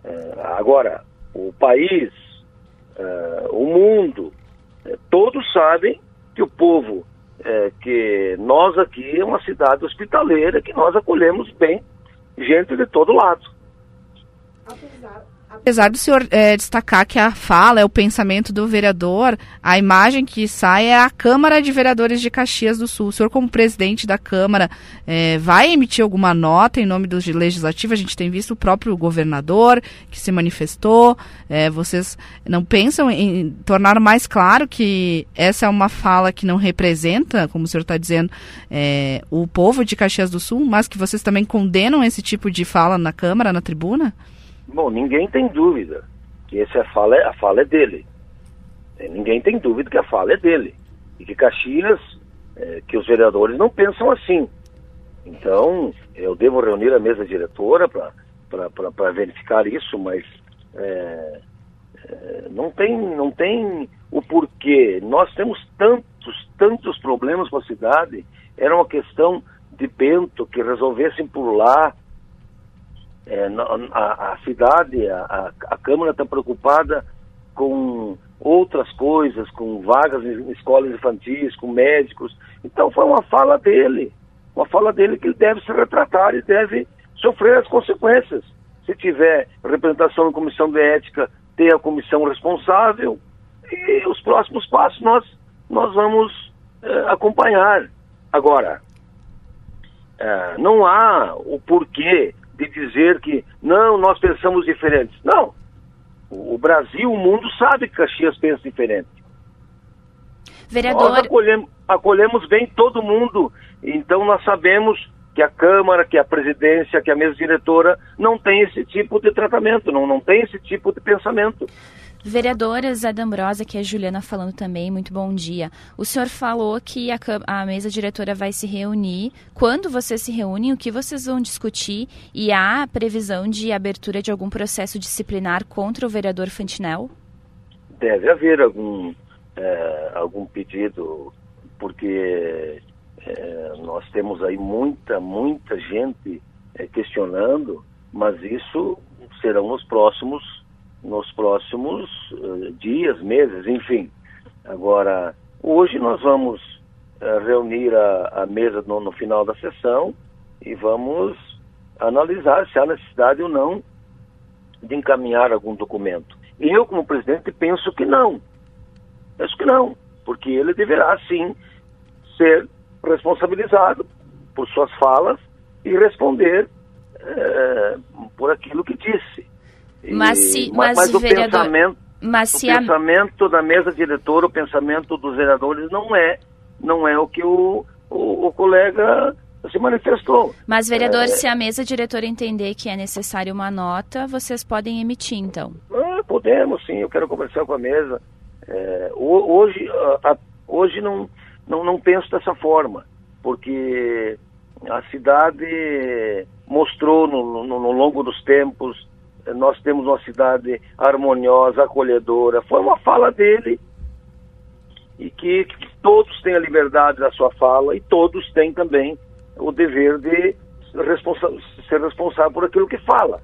Eh, agora, o país, eh, o mundo, eh, todos sabem que o povo, que nós aqui é uma cidade hospitaleira, que nós acolhemos bem gente de todo lado. Apesar, Apesar do senhor é, destacar que a fala é o pensamento do vereador, a imagem que sai é a Câmara de Vereadores de Caxias do Sul. O senhor, como presidente da Câmara, é, vai emitir alguma nota em nome do Legislativo? A gente tem visto o próprio governador que se manifestou. É, vocês não pensam em tornar mais claro que essa é uma fala que não representa, como o senhor está dizendo, o povo de Caxias do Sul, mas que vocês também condenam esse tipo de fala na Câmara, na tribuna? Bom, ninguém tem dúvida que essa fala é, a fala é dele. É, ninguém tem dúvida que a fala é dele. E que Caxias, é, que os vereadores não pensam assim. Então, eu devo reunir a mesa diretora para verificar isso, mas é, é, não, tem, não tem o porquê. Nós temos tantos, tantos problemas com a cidade. Era uma questão de Bento que resolvessem por lá é, a, a, cidade, a, a Câmara está preocupada com outras coisas, com vagas em escolas infantis, com médicos. Então foi uma fala dele, uma fala dele que ele deve se retratar e deve sofrer as consequências. Se tiver representação em comissão de ética, tem a comissão responsável e os próximos passos nós, nós vamos é, acompanhar. Agora, é, não há o porquê de dizer que não, nós pensamos diferentes. Não. O Brasil, o mundo sabe que Caxias pensa diferente. Vereador... Nós acolhemos, acolhemos bem todo mundo. Então nós sabemos que a Câmara, que a presidência, que a mesa diretora não tem esse tipo de tratamento, não, não tem esse tipo de pensamento. Vereadora Zadambrosa, que é a Juliana falando também, muito bom dia. O senhor falou que a, a, mesa diretora vai se reunir. Quando vocês se reúnem, o que vocês vão discutir? E há previsão de abertura de algum processo disciplinar contra o vereador Fantinel? Deve haver algum, é, algum pedido, porque é, nós temos aí muita, muita gente é, questionando, mas isso serão os próximos nos próximos uh, dias, meses, enfim. Agora, hoje nós vamos uh, reunir a, a mesa no, no, final da sessão e vamos analisar se há necessidade ou não de encaminhar algum documento. Eu, como presidente, penso que não. Penso que não, porque ele deverá, sim, ser responsabilizado por suas falas e responder uh, por aquilo que disse. Mas, se, mas, mas, o vereador, pensamento, mas o se a... pensamento da mesa diretora, o pensamento dos vereadores não é, não é o que o, o, o colega se manifestou. Mas, vereador, é... se a mesa diretora entender que é necessária uma nota, vocês podem emitir, então? Ah, podemos, sim. Eu quero conversar com a mesa. É, hoje, a, hoje não, não, não penso dessa forma, porque a cidade mostrou no, no, no longo dos tempos nós temos uma cidade harmoniosa, acolhedora. Foi uma fala dele e que, que todos têm a liberdade da sua fala e todos têm também o dever de responsa ser responsável por aquilo que fala.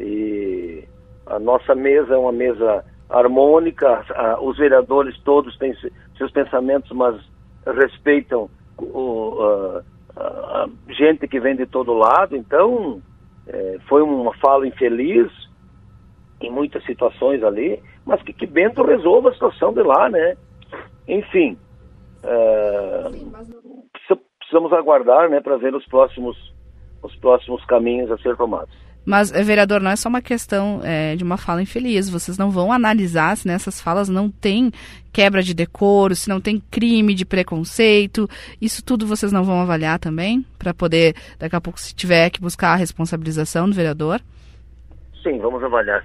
E a nossa mesa é uma mesa harmônica, os vereadores todos têm seus pensamentos, mas respeitam o, a, a gente que vem de todo lado, então é, foi uma fala infeliz em muitas situações ali, mas que, que Bento resolva a situação de lá, né? Enfim, é, precisamos aguardar, né, para ver os próximos os próximos caminhos a ser tomados. Mas, eh, vereador, não é só uma questão é, de uma fala infeliz. Vocês não vão analisar se nessas falas não tem quebra de decoro, se não tem crime de preconceito. Isso tudo vocês não vão avaliar também? Para poder, daqui a pouco, se tiver que buscar a responsabilização do vereador? Sim, vamos avaliar.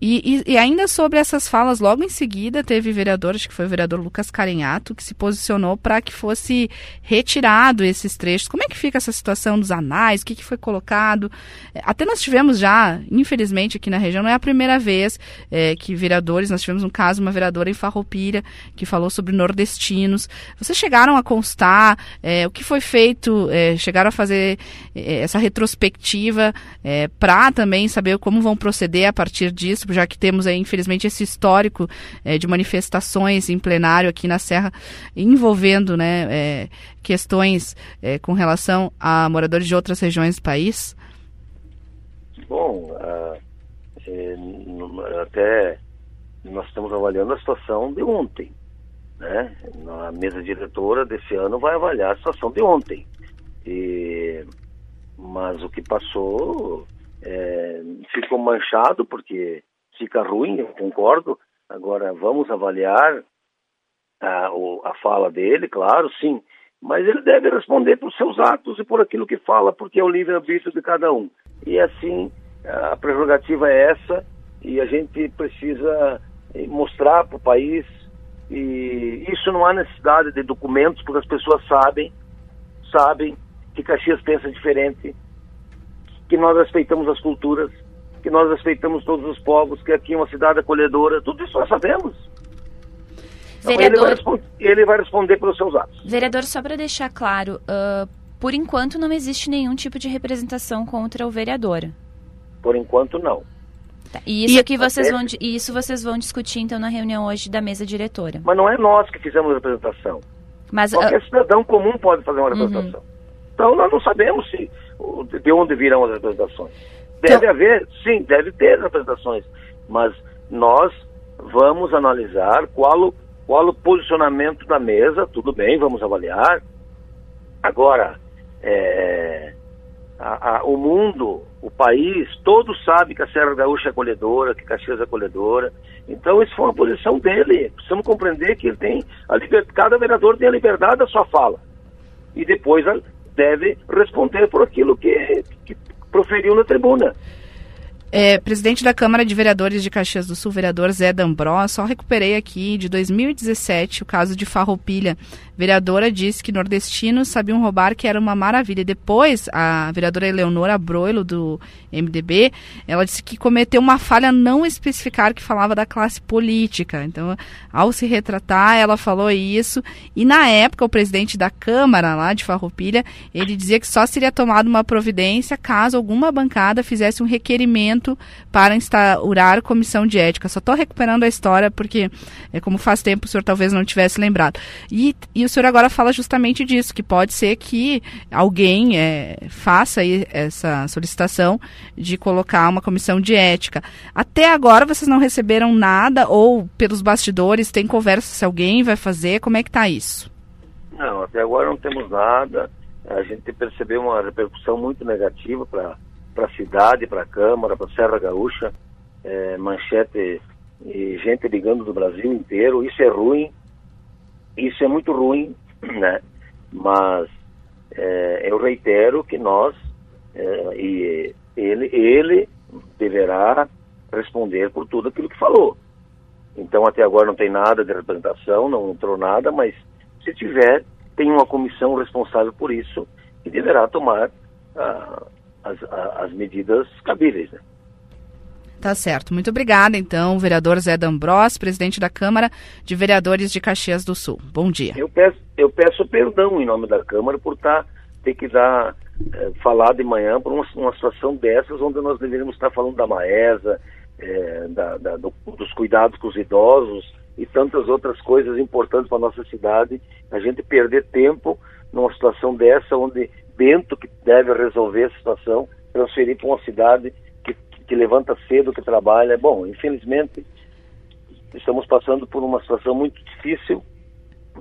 E, e, e, ainda sobre essas falas, logo em seguida teve vereador, acho que foi o vereador Lucas Carenhato, que se posicionou para que fosse retirado esses trechos. Como é que fica essa situação dos anais? O que, que foi colocado? É, até nós tivemos já, infelizmente, aqui na região, não é a primeira vez é, que vereadores, nós tivemos um caso, uma vereadora em Farroupilha, que falou sobre nordestinos. Vocês chegaram a constar é, o que foi feito, é, chegaram a fazer é, essa retrospectiva é, para também saber como vão proceder a partir disso, já que temos aí, infelizmente, esse histórico é, de manifestações em plenário aqui na Serra envolvendo né, é, questões é, com relação a moradores de outras regiões do país? Bom, uh, até nós estamos avaliando a situação de ontem. Né? A mesa diretora desse ano vai avaliar a situação de ontem. E, mas o que passou é, ficou manchado porque fica ruim, eu concordo. Agora, vamos avaliar a, a fala dele, claro, sim. Mas ele deve responder por seus atos e por aquilo que fala, porque é o livre-arbítrio de cada um. E assim, a prerrogativa é essa, e a gente precisa eh, mostrar para o país. E isso não há necessidade de documentos, porque as pessoas sabem, sabem que Caxias pensa diferente, que nós respeitamos as culturas, que nós respeitamos todos os povos, que aqui é uma cidade acolhedora, tudo isso nós sabemos. Então, Vereador... ele, vai ele, vai responder pelos seus atos. Vereador, só para deixar claro, uh, por enquanto não existe nenhum tipo de representação contra o vereador. Por enquanto não. Tá. E isso e que vocês vão isso vocês vão discutir então na reunião hoje da mesa diretora. Mas não é nós que fizemos a representação. Mas qualquer uh... cidadão comum pode fazer uma representação. Uhum. Então nós não sabemos se de onde virão as representações. Deve então... haver, sim, deve ter representações, mas nós vamos analisar qual o, qual o posicionamento da mesa, tudo bem, vamos avaliar. Agora, é, a, a, o mundo, o país, todos sabem que a Serra Gaúcha é acolhedora, que Caxias é acolhedora. Então, isso foi uma posição dele. Precisamos compreender que ele tem a liber... cada vereador tem a liberdade da sua fala. E depois deve responder por aquilo que, que proferiu na tribuna. É, presidente da Câmara de Vereadores de Caxias do Sul, vereador Zé Dambró, só recuperei aqui de 2017 o caso de Farroupilha. Vereadora disse que nordestinos sabiam roubar, que era uma maravilha. Depois, a vereadora Eleonora Broilo, do MDB, ela disse que cometeu uma falha não especificar que falava da classe política. Então, ao se retratar, ela falou isso. E na época, o presidente da Câmara lá de Farroupilha, ele dizia que só seria tomada uma providência caso alguma bancada fizesse um requerimento para instaurar comissão de ética. Só estou recuperando a história porque, é como faz tempo, o senhor talvez não tivesse lembrado. E, e o senhor agora fala justamente disso, que pode ser que alguém é, faça essa solicitação de colocar uma comissão de ética. Até agora vocês não receberam nada ou pelos bastidores tem conversa se alguém vai fazer? Como é que está isso? Não, até agora não temos nada. A gente percebeu uma repercussão muito negativa para para a cidade, para a Câmara, para a Serra Gaúcha, é, manchete e gente ligando do Brasil inteiro. Isso é ruim, isso é muito ruim, né? Mas é, eu reitero que nós é, e ele, ele deverá responder por tudo aquilo que falou. Então até agora não tem nada de representação, não entrou nada, mas se tiver, tem uma comissão responsável por isso e deverá tomar uh, as, as medidas cabíveis. Né? Tá certo. Muito obrigada, então, vereador Zé D'Ambros, presidente da Câmara de Vereadores de Caxias do Sul. Bom dia. Eu peço, eu peço perdão em nome da Câmara por tá, ter que dar, é, falar de manhã por uma, uma, situação dessas, onde nós deveríamos estar falando da Maesa, é, da, da, do, dos cuidados com os idosos e tantas outras coisas importantes para a nossa cidade. A gente perder tempo numa situação dessa, onde Bento que deve resolver a situação, transferir para uma cidade que, levanta cedo, que trabalha. Bom, infelizmente, estamos passando por uma situação muito difícil,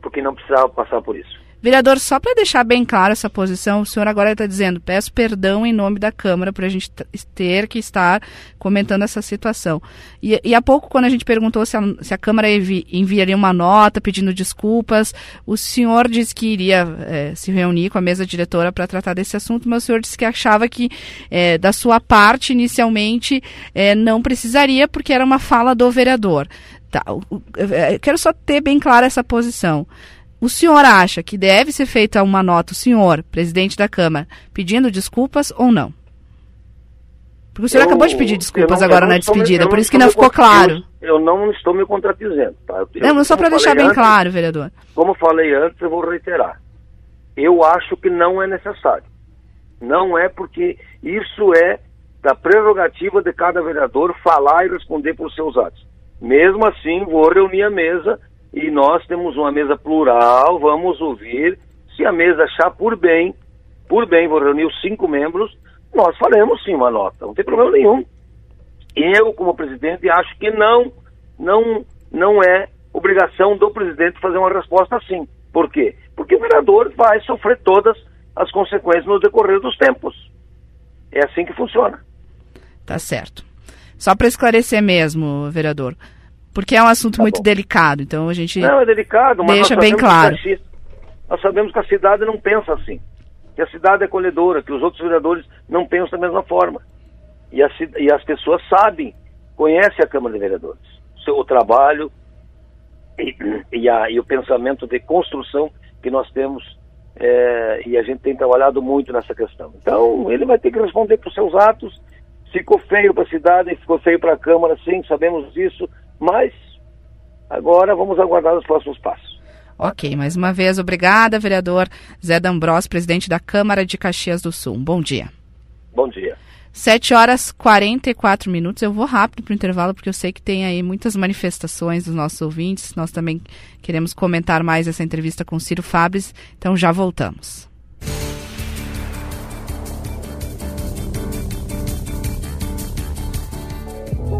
porque não precisava passar por isso. Vereador, só para deixar bem claro essa posição, o senhor agora está dizendo, peço perdão em nome da Câmara por a gente ter que estar comentando essa situação. E, e há pouco, quando a gente perguntou se a, se a Câmara envi, enviaria uma nota pedindo desculpas, o senhor disse que iria é, se reunir com a mesa diretora para tratar desse assunto, mas o senhor disse que achava que, é, da sua parte, inicialmente, é, não precisaria, porque era uma fala do vereador. Tá, quero só ter bem clara essa posição. O senhor acha que deve ser feita uma nota, o senhor, presidente da Câmara, pedindo desculpas ou não? Porque o senhor eu, acabou de pedir desculpas não, agora na despedida, me, por isso que não ficou claro. Eu, eu, não estou me contradizendo, tá? Eu, não, só para deixar bem antes, claro, vereador. Como falei antes, eu vou reiterar. Eu acho que não é necessário. Não é porque isso é da prerrogativa de cada vereador falar e responder por seus atos. Mesmo assim, vou reunir a mesa e nós temos uma mesa plural, vamos ouvir. Se a mesa achar por bem, por bem, vou reunir os cinco membros, nós faremos sim uma nota, não tem problema nenhum. Eu, como presidente, acho que não, não, não é obrigação do presidente fazer uma resposta assim. Por quê? Porque o vereador vai sofrer todas as consequências no decorrer dos tempos. É assim que funciona. Tá certo. Só para esclarecer mesmo, vereador, porque é um assunto tá muito bom. delicado, então a gente não, é delicado, mas deixa bem claro. Que, nós sabemos que a cidade não pensa assim, que a cidade é acolhedora, que os outros vereadores não pensam da mesma forma. E, a, e as pessoas sabem, conhecem a Câmara de Vereadores, o seu trabalho e, e, a, e o pensamento de construção que nós temos é, e a gente tem trabalhado muito nessa questão. Então, ele vai ter que responder por seus atos. Ficou feio para a cidade, ficou feio para a Câmara, sim, sabemos disso, mas agora vamos aguardar os próximos passos. Ok, mais uma vez, obrigada, vereador Zé D'Ambrós, presidente da Câmara de Caxias do Sul. Um bom dia. Bom dia. 7 horas 44 minutos. Eu vou rápido para o intervalo, porque eu sei que tem aí muitas manifestações dos nossos ouvintes. Nós também queremos comentar mais essa entrevista com Ciro Fabres, então já voltamos.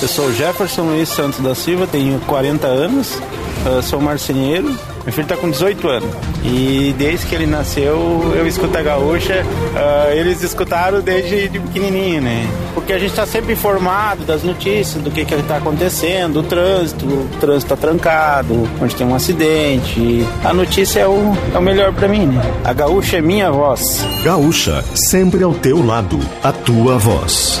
Eu sou Jefferson Luiz Santos da Silva, tenho 40 anos, sou marceneiro. Meu filho está com 18 anos. E desde que ele nasceu, eu escuto a gaúcha. Uh, eles escutaram desde de pequenininho, né? Porque a gente está sempre informado das notícias, do que que está acontecendo, o trânsito, o trânsito está trancado, onde tem um acidente. A notícia é o, é o melhor para mim, né? A gaúcha é minha voz. Gaúcha, sempre ao teu lado, a tua voz.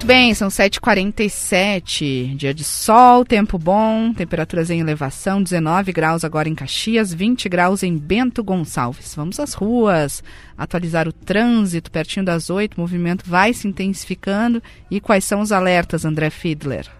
Muito bem, são 7h47, dia de sol, tempo bom, temperaturas em elevação, 19 graus agora em Caxias, 20 graus em Bento Gonçalves. Vamos às ruas, atualizar o trânsito pertinho das 8, o movimento vai se intensificando. E quais são os alertas, André Fiedler?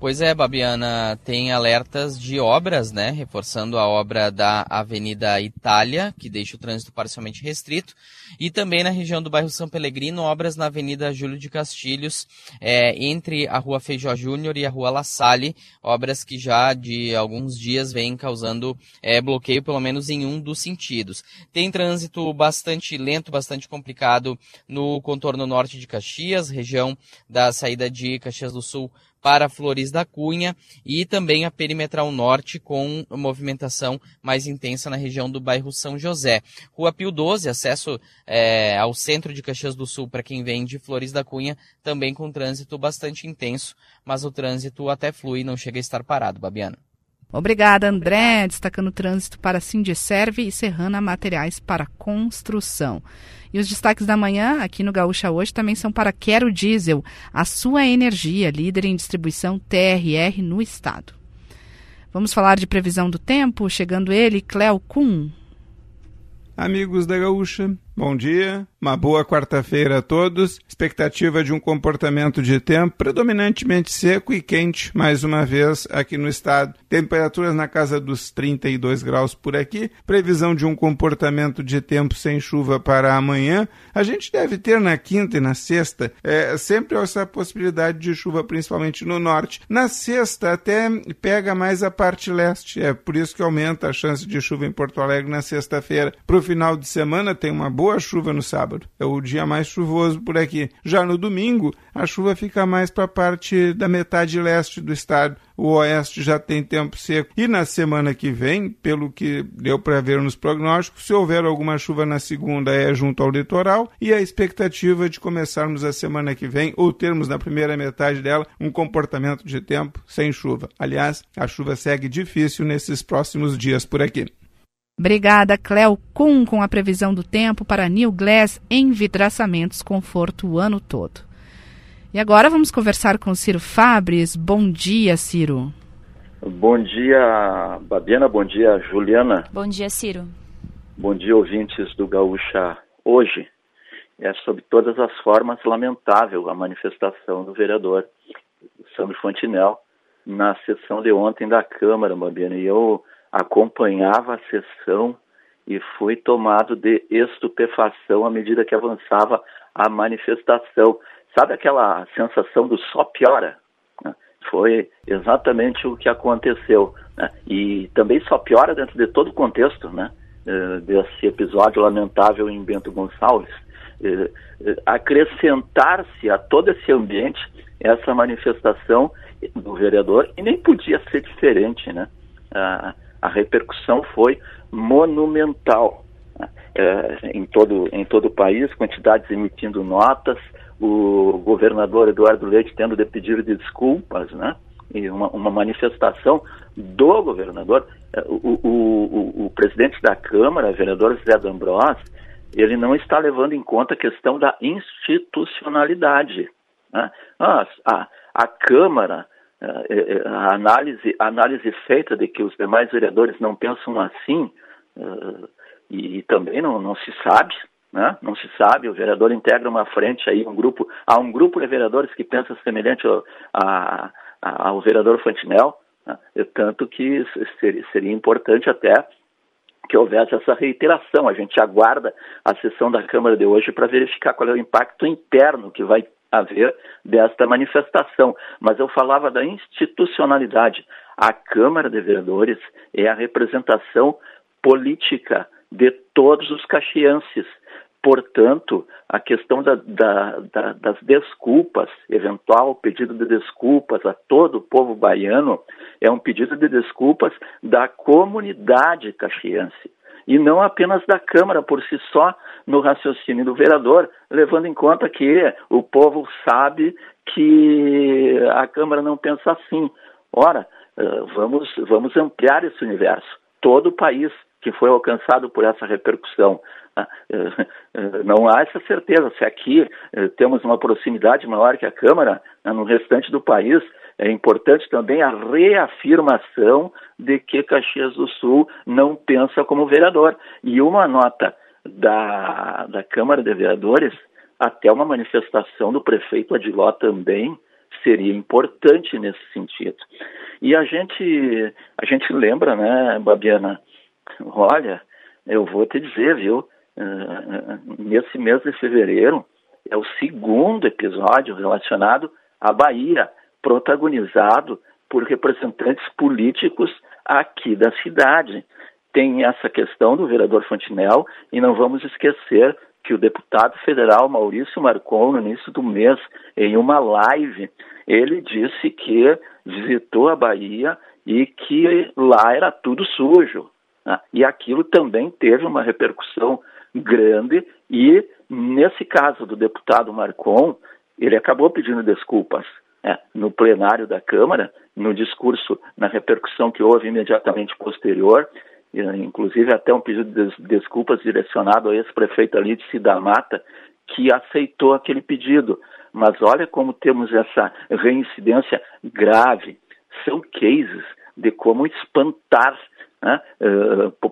Pois é, Babiana, tem alertas de obras, né? Reforçando a obra da Avenida Itália, que deixa o trânsito parcialmente restrito, e também na região do bairro São Pelegrino, obras na Avenida Júlio de Castilhos, é, entre a Rua Feijó Júnior e a Rua La Salle, obras que já de alguns dias vêm causando é, bloqueio, pelo menos em um dos sentidos. Tem trânsito bastante lento, bastante complicado no contorno norte de Caxias, região da saída de Caxias do Sul para Flores da Cunha e também a Perimetral Norte com movimentação mais intensa na região do bairro São José. Rua Pio 12, acesso é, ao centro de Caxias do Sul para quem vem de Flores da Cunha, também com trânsito bastante intenso, mas o trânsito até flui, não chega a estar parado, Babiana. Obrigada, André. Destacando o trânsito para Sindicerve e Serrana Materiais para Construção. E os destaques da manhã aqui no Gaúcha hoje também são para Quero Diesel, a sua energia, líder em distribuição TRR no estado. Vamos falar de previsão do tempo, chegando ele, Cleo Kuhn. Amigos da Gaúcha, bom dia. Uma boa quarta-feira a todos. Expectativa de um comportamento de tempo predominantemente seco e quente, mais uma vez aqui no estado. Temperaturas na casa dos 32 graus por aqui. Previsão de um comportamento de tempo sem chuva para amanhã. A gente deve ter na quinta e na sexta é, sempre essa possibilidade de chuva, principalmente no norte. Na sexta até pega mais a parte leste. É por isso que aumenta a chance de chuva em Porto Alegre na sexta-feira. Para o final de semana tem uma boa chuva no sábado. É o dia mais chuvoso por aqui. Já no domingo, a chuva fica mais para a parte da metade leste do estado. O oeste já tem tempo seco. E na semana que vem, pelo que deu para ver nos prognósticos, se houver alguma chuva na segunda é junto ao litoral e a expectativa de começarmos a semana que vem, ou termos na primeira metade dela, um comportamento de tempo sem chuva. Aliás, a chuva segue difícil nesses próximos dias por aqui. Obrigada, Cleo Kuhn, com a previsão do tempo para New Glass Envidraçamentos Conforto o ano todo. E agora vamos conversar com Ciro Fabres. Bom dia, Ciro. Bom dia, Babiana. Bom dia, Juliana. Bom dia, Ciro. Bom dia, ouvintes do Gaúcha. Hoje é sob todas as formas lamentável a manifestação do vereador Sandro Fontinel na sessão de ontem da Câmara, Babiana. E eu acompanhava a sessão e fui tomado de estupefação à medida que avançava a manifestação. Sabe aquela sensação do só piora? Né? Foi exatamente o que aconteceu. Né? E também só piora dentro de todo o contexto né? Eh, desse episódio lamentável em Bento Gonçalves. Eh, eh, acrescentar-se a todo esse ambiente essa manifestação do vereador, e nem podia ser diferente, né? A repercussão foi monumental né? é, em, todo, em todo o país, quantidades emitindo notas, o governador Eduardo Leite tendo de pedir desculpas, né? E uma, uma manifestação do governador, é, o, o, o, o, presidente da Câmara, vereador Zé D'Ambros, ele não está levando em conta a questão da institucionalidade. Né? Ah, a, a Câmara a análise, a análise feita de que os demais vereadores não pensam assim, e também não, não se sabe, né? não se sabe, o vereador integra uma frente aí, um grupo, há um grupo de vereadores que pensa semelhante ao, a, ao vereador Fantinel, né? tanto que seria, seria importante até que houvesse essa reiteração. A gente aguarda a sessão da Câmara de hoje para verificar qual é o impacto interno que vai haver desta manifestação. Mas eu falava da institucionalidade. A Câmara de Vereadores é a representação política de todos os caxienses. Portanto, a questão da, da, da, das desculpas, eventual pedido de desculpas a todo o povo baiano, é um pedido de desculpas da comunidade caxiense e não apenas da Câmara por si só, no raciocínio do vereador, levando em conta que o povo sabe que a Câmara não pensa assim. Ora, eh, vamos, vamos ampliar esse universo. Todo o país que foi alcançado por essa repercussão. Ah, eh, eh, não há essa certeza. Se aqui temos uma proximidade maior que a Câmara, né, no restante do país, é importante também a reafirmação de que Caxias do Sul não pensa como vereador. E uma nota da, da Câmara de Vereadores, até uma manifestação do prefeito Adiló também seria importante nesse sentido. E a gente, a gente lembra, né, Babiana? Olha, eu vou te dizer, viu? Uh, nesse mês de fevereiro é o segundo episódio relacionado à Bahia, protagonizado por representantes políticos aqui da cidade. Tem essa questão do vereador Fontinel e não vamos esquecer que o deputado federal Maurício Marcon, no início do mês, em uma live, ele disse que visitou a Bahia e que lá era tudo sujo. Né? E aquilo também teve uma repercussão grande e, nesse caso do deputado Marcon, ele acabou pedindo desculpas é, no plenário da Câmara, no discurso, na repercussão que houve imediatamente posterior, inclusive até um pedido de desculpas direcionado a ex-prefeito ali de Cidamata, que aceitou aquele pedido. Mas olha como temos essa reincidência grave. São cases de como espantar né, uh, po,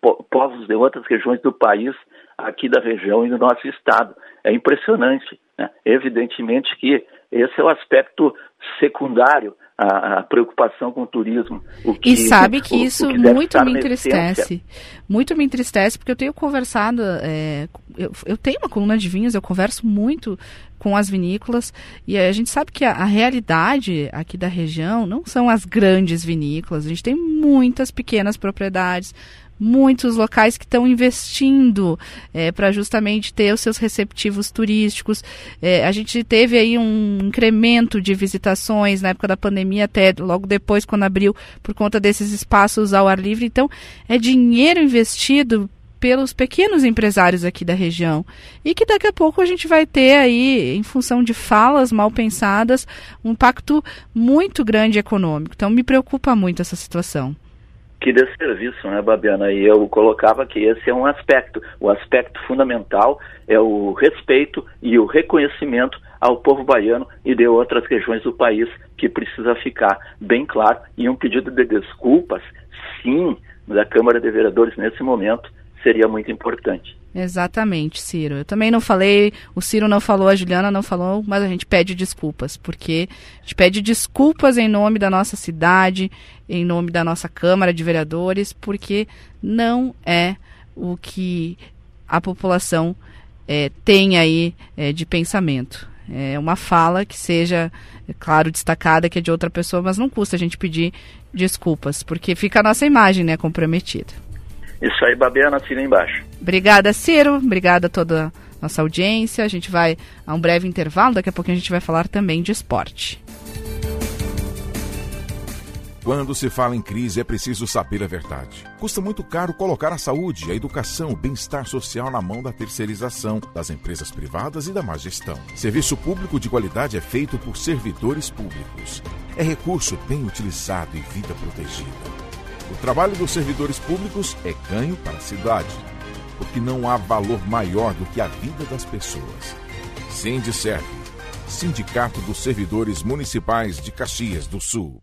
po, povos de outras regiões do país, aqui da região e do nosso estado. É impressionante. Né? Evidentemente que esse é o aspecto secundário a, a, preocupação com o turismo. O que, e sabe que isso que muito me entristece. Muito me entristece, porque eu tenho conversado, é, eu, eu, tenho uma coluna de vinhos, eu converso muito com as vinícolas, e a gente sabe que a, a realidade aqui da região não são as grandes vinícolas, a gente tem muitas pequenas propriedades, muitos locais que estão investindo é, para justamente ter os seus receptivos turísticos. É, a gente teve aí um incremento de visitações na época da pandemia, até logo depois, quando abriu, por conta desses espaços ao ar livre. Então, é dinheiro investido pelos pequenos empresários aqui da região e que daqui a pouco a gente vai ter aí, em função de falas mal pensadas, um impacto muito grande econômico. Então me preocupa muito essa situação que desserviço, né, Babiana? E eu colocava que esse é um aspecto. O aspecto fundamental é o respeito e o reconhecimento ao povo baiano e de outras regiões do país, que precisa ficar bem claro. E um pedido de desculpas, sim, da Câmara de Vereadores nesse momento, seria muito importante. Exatamente, Ciro. Eu também não falei, o Ciro não falou, a Juliana não falou, mas a gente pede desculpas, porque a gente pede desculpas em nome da nossa cidade, em nome da nossa Câmara de Vereadores, porque não é o que a população é, tem aí é, de pensamento. É uma fala que seja, é claro, destacada, que é de outra pessoa, mas não custa a gente pedir desculpas, porque fica a nossa imagem né, comprometida. Isso aí, Babiana, assina embaixo. Obrigada, Ciro. Obrigada a toda a nossa audiência. A gente vai a um breve intervalo. Daqui a pouquinho a gente vai falar também de esporte. Quando se fala em crise, é preciso saber a verdade. Custa muito caro colocar a saúde, a educação, o bem-estar social na mão da terceirização, das empresas privadas e da má gestão. Serviço público de qualidade é feito por servidores públicos. É recurso bem utilizado e vida protegida. O trabalho dos servidores públicos é ganho para a cidade, porque não há valor maior do que a vida das pessoas. Sindicerve, Sindicato dos Servidores Municipais de Caxias do Sul.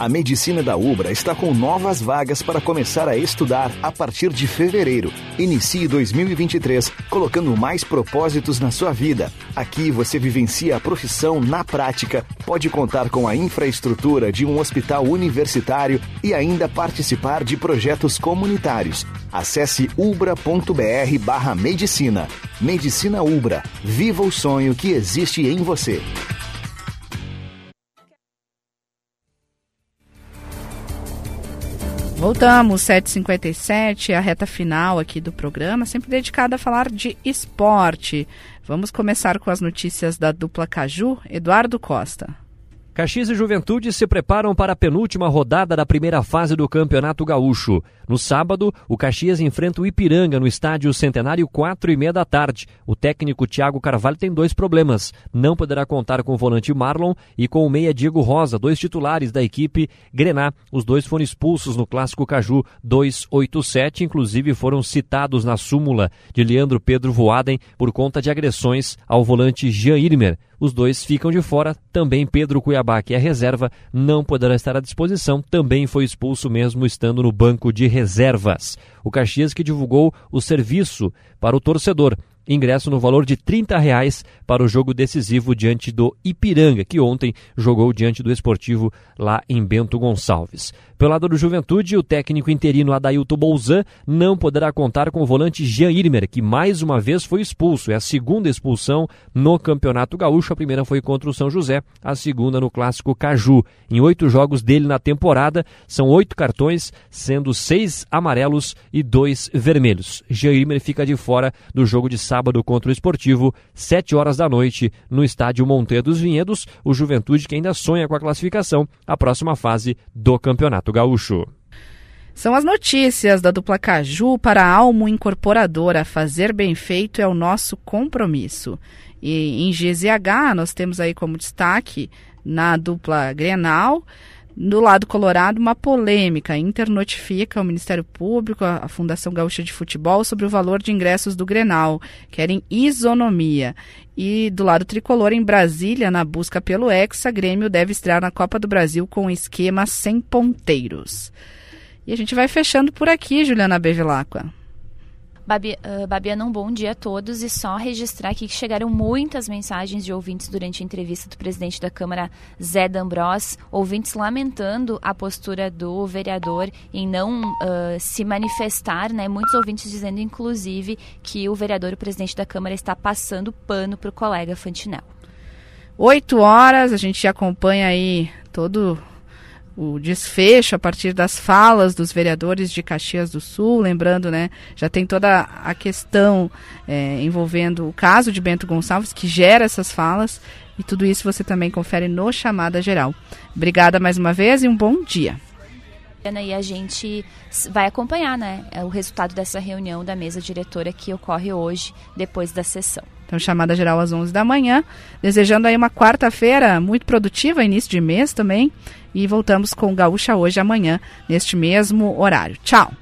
A medicina da Ubra está com novas vagas para começar a estudar a partir de fevereiro. Inicie 2023 colocando mais propósitos na sua vida. Aqui você vivencia a profissão na prática, pode contar com a infraestrutura de um hospital universitário e ainda participar de projetos comunitários. Acesse ubra.br/barra medicina. Medicina Ubra. Viva o sonho que existe em você. Voltamos, 7h57, a reta final aqui do programa, sempre dedicada a falar de esporte. Vamos começar com as notícias da dupla Caju, Eduardo Costa. Caxias e Juventude se preparam para a penúltima rodada da primeira fase do Campeonato Gaúcho. No sábado, o Caxias enfrenta o Ipiranga no estádio Centenário, quatro e meia da tarde. O técnico Thiago Carvalho tem dois problemas. Não poderá contar com o volante Marlon e com o meia Diego Rosa, dois titulares da equipe Grená. Os dois foram expulsos no Clássico Caju 287, inclusive foram citados na súmula de Leandro Pedro Voaden por conta de agressões ao volante Jean Irmer. Os dois ficam de fora. Também Pedro Cuiabá, que é reserva, não poderá estar à disposição. Também foi expulso mesmo estando no banco de reservas. O Caxias que divulgou o serviço para o torcedor ingresso no valor de 30 reais para o jogo decisivo diante do Ipiranga, que ontem jogou diante do Esportivo lá em Bento Gonçalves. Pelo lado do Juventude, o técnico interino Adailton Bolzan não poderá contar com o volante Jean Irmer, que mais uma vez foi expulso. É a segunda expulsão no Campeonato Gaúcho. A primeira foi contra o São José, a segunda no Clássico Caju. Em oito jogos dele na temporada, são oito cartões, sendo seis amarelos e dois vermelhos. Jean Irmer fica de fora do jogo de sábado contra o Esportivo, sete horas da noite, no estádio Monteiro dos Vinhedos. O Juventude que ainda sonha com a classificação à próxima fase do Campeonato Gaúcho. São as notícias da dupla Caju para a Almo Incorporadora. Fazer bem feito é o nosso compromisso. E em GZH nós temos aí como destaque na dupla Grenal. No lado colorado, uma polêmica. Inter notifica o Ministério Público, a Fundação Gaúcha de Futebol, sobre o valor de ingressos do Grenal. Querem isonomia. E do lado tricolor, em Brasília, na busca pelo Hexa, Grêmio deve estrear na Copa do Brasil com um esquema sem ponteiros. E a gente vai fechando por aqui, Juliana Bevilacqua. Babi, uh, Babiana, um bom dia a todos e só registrar aqui que chegaram muitas mensagens de ouvintes durante a entrevista do presidente da Câmara, Zé D'Ambros, ouvintes lamentando a postura do vereador em não uh, se manifestar, né? Muitos ouvintes dizendo, inclusive, que o vereador, o presidente da Câmara, está passando pano para o colega Fantinel. Oito horas, a gente acompanha aí todo o desfecho a partir das falas dos vereadores de Caxias do Sul, lembrando, né, já tem toda a questão é, envolvendo o caso de Bento Gonçalves que gera essas falas e tudo isso você também confere no Chamada Geral. Obrigada mais uma vez e um bom dia. E a gente vai acompanhar né, o resultado dessa reunião da mesa diretora que ocorre hoje, depois da sessão. Então, chamada geral às 11 da manhã. Desejando aí uma quarta-feira muito produtiva, início de mês também. E voltamos com Gaúcha hoje amanhã, neste mesmo horário. Tchau!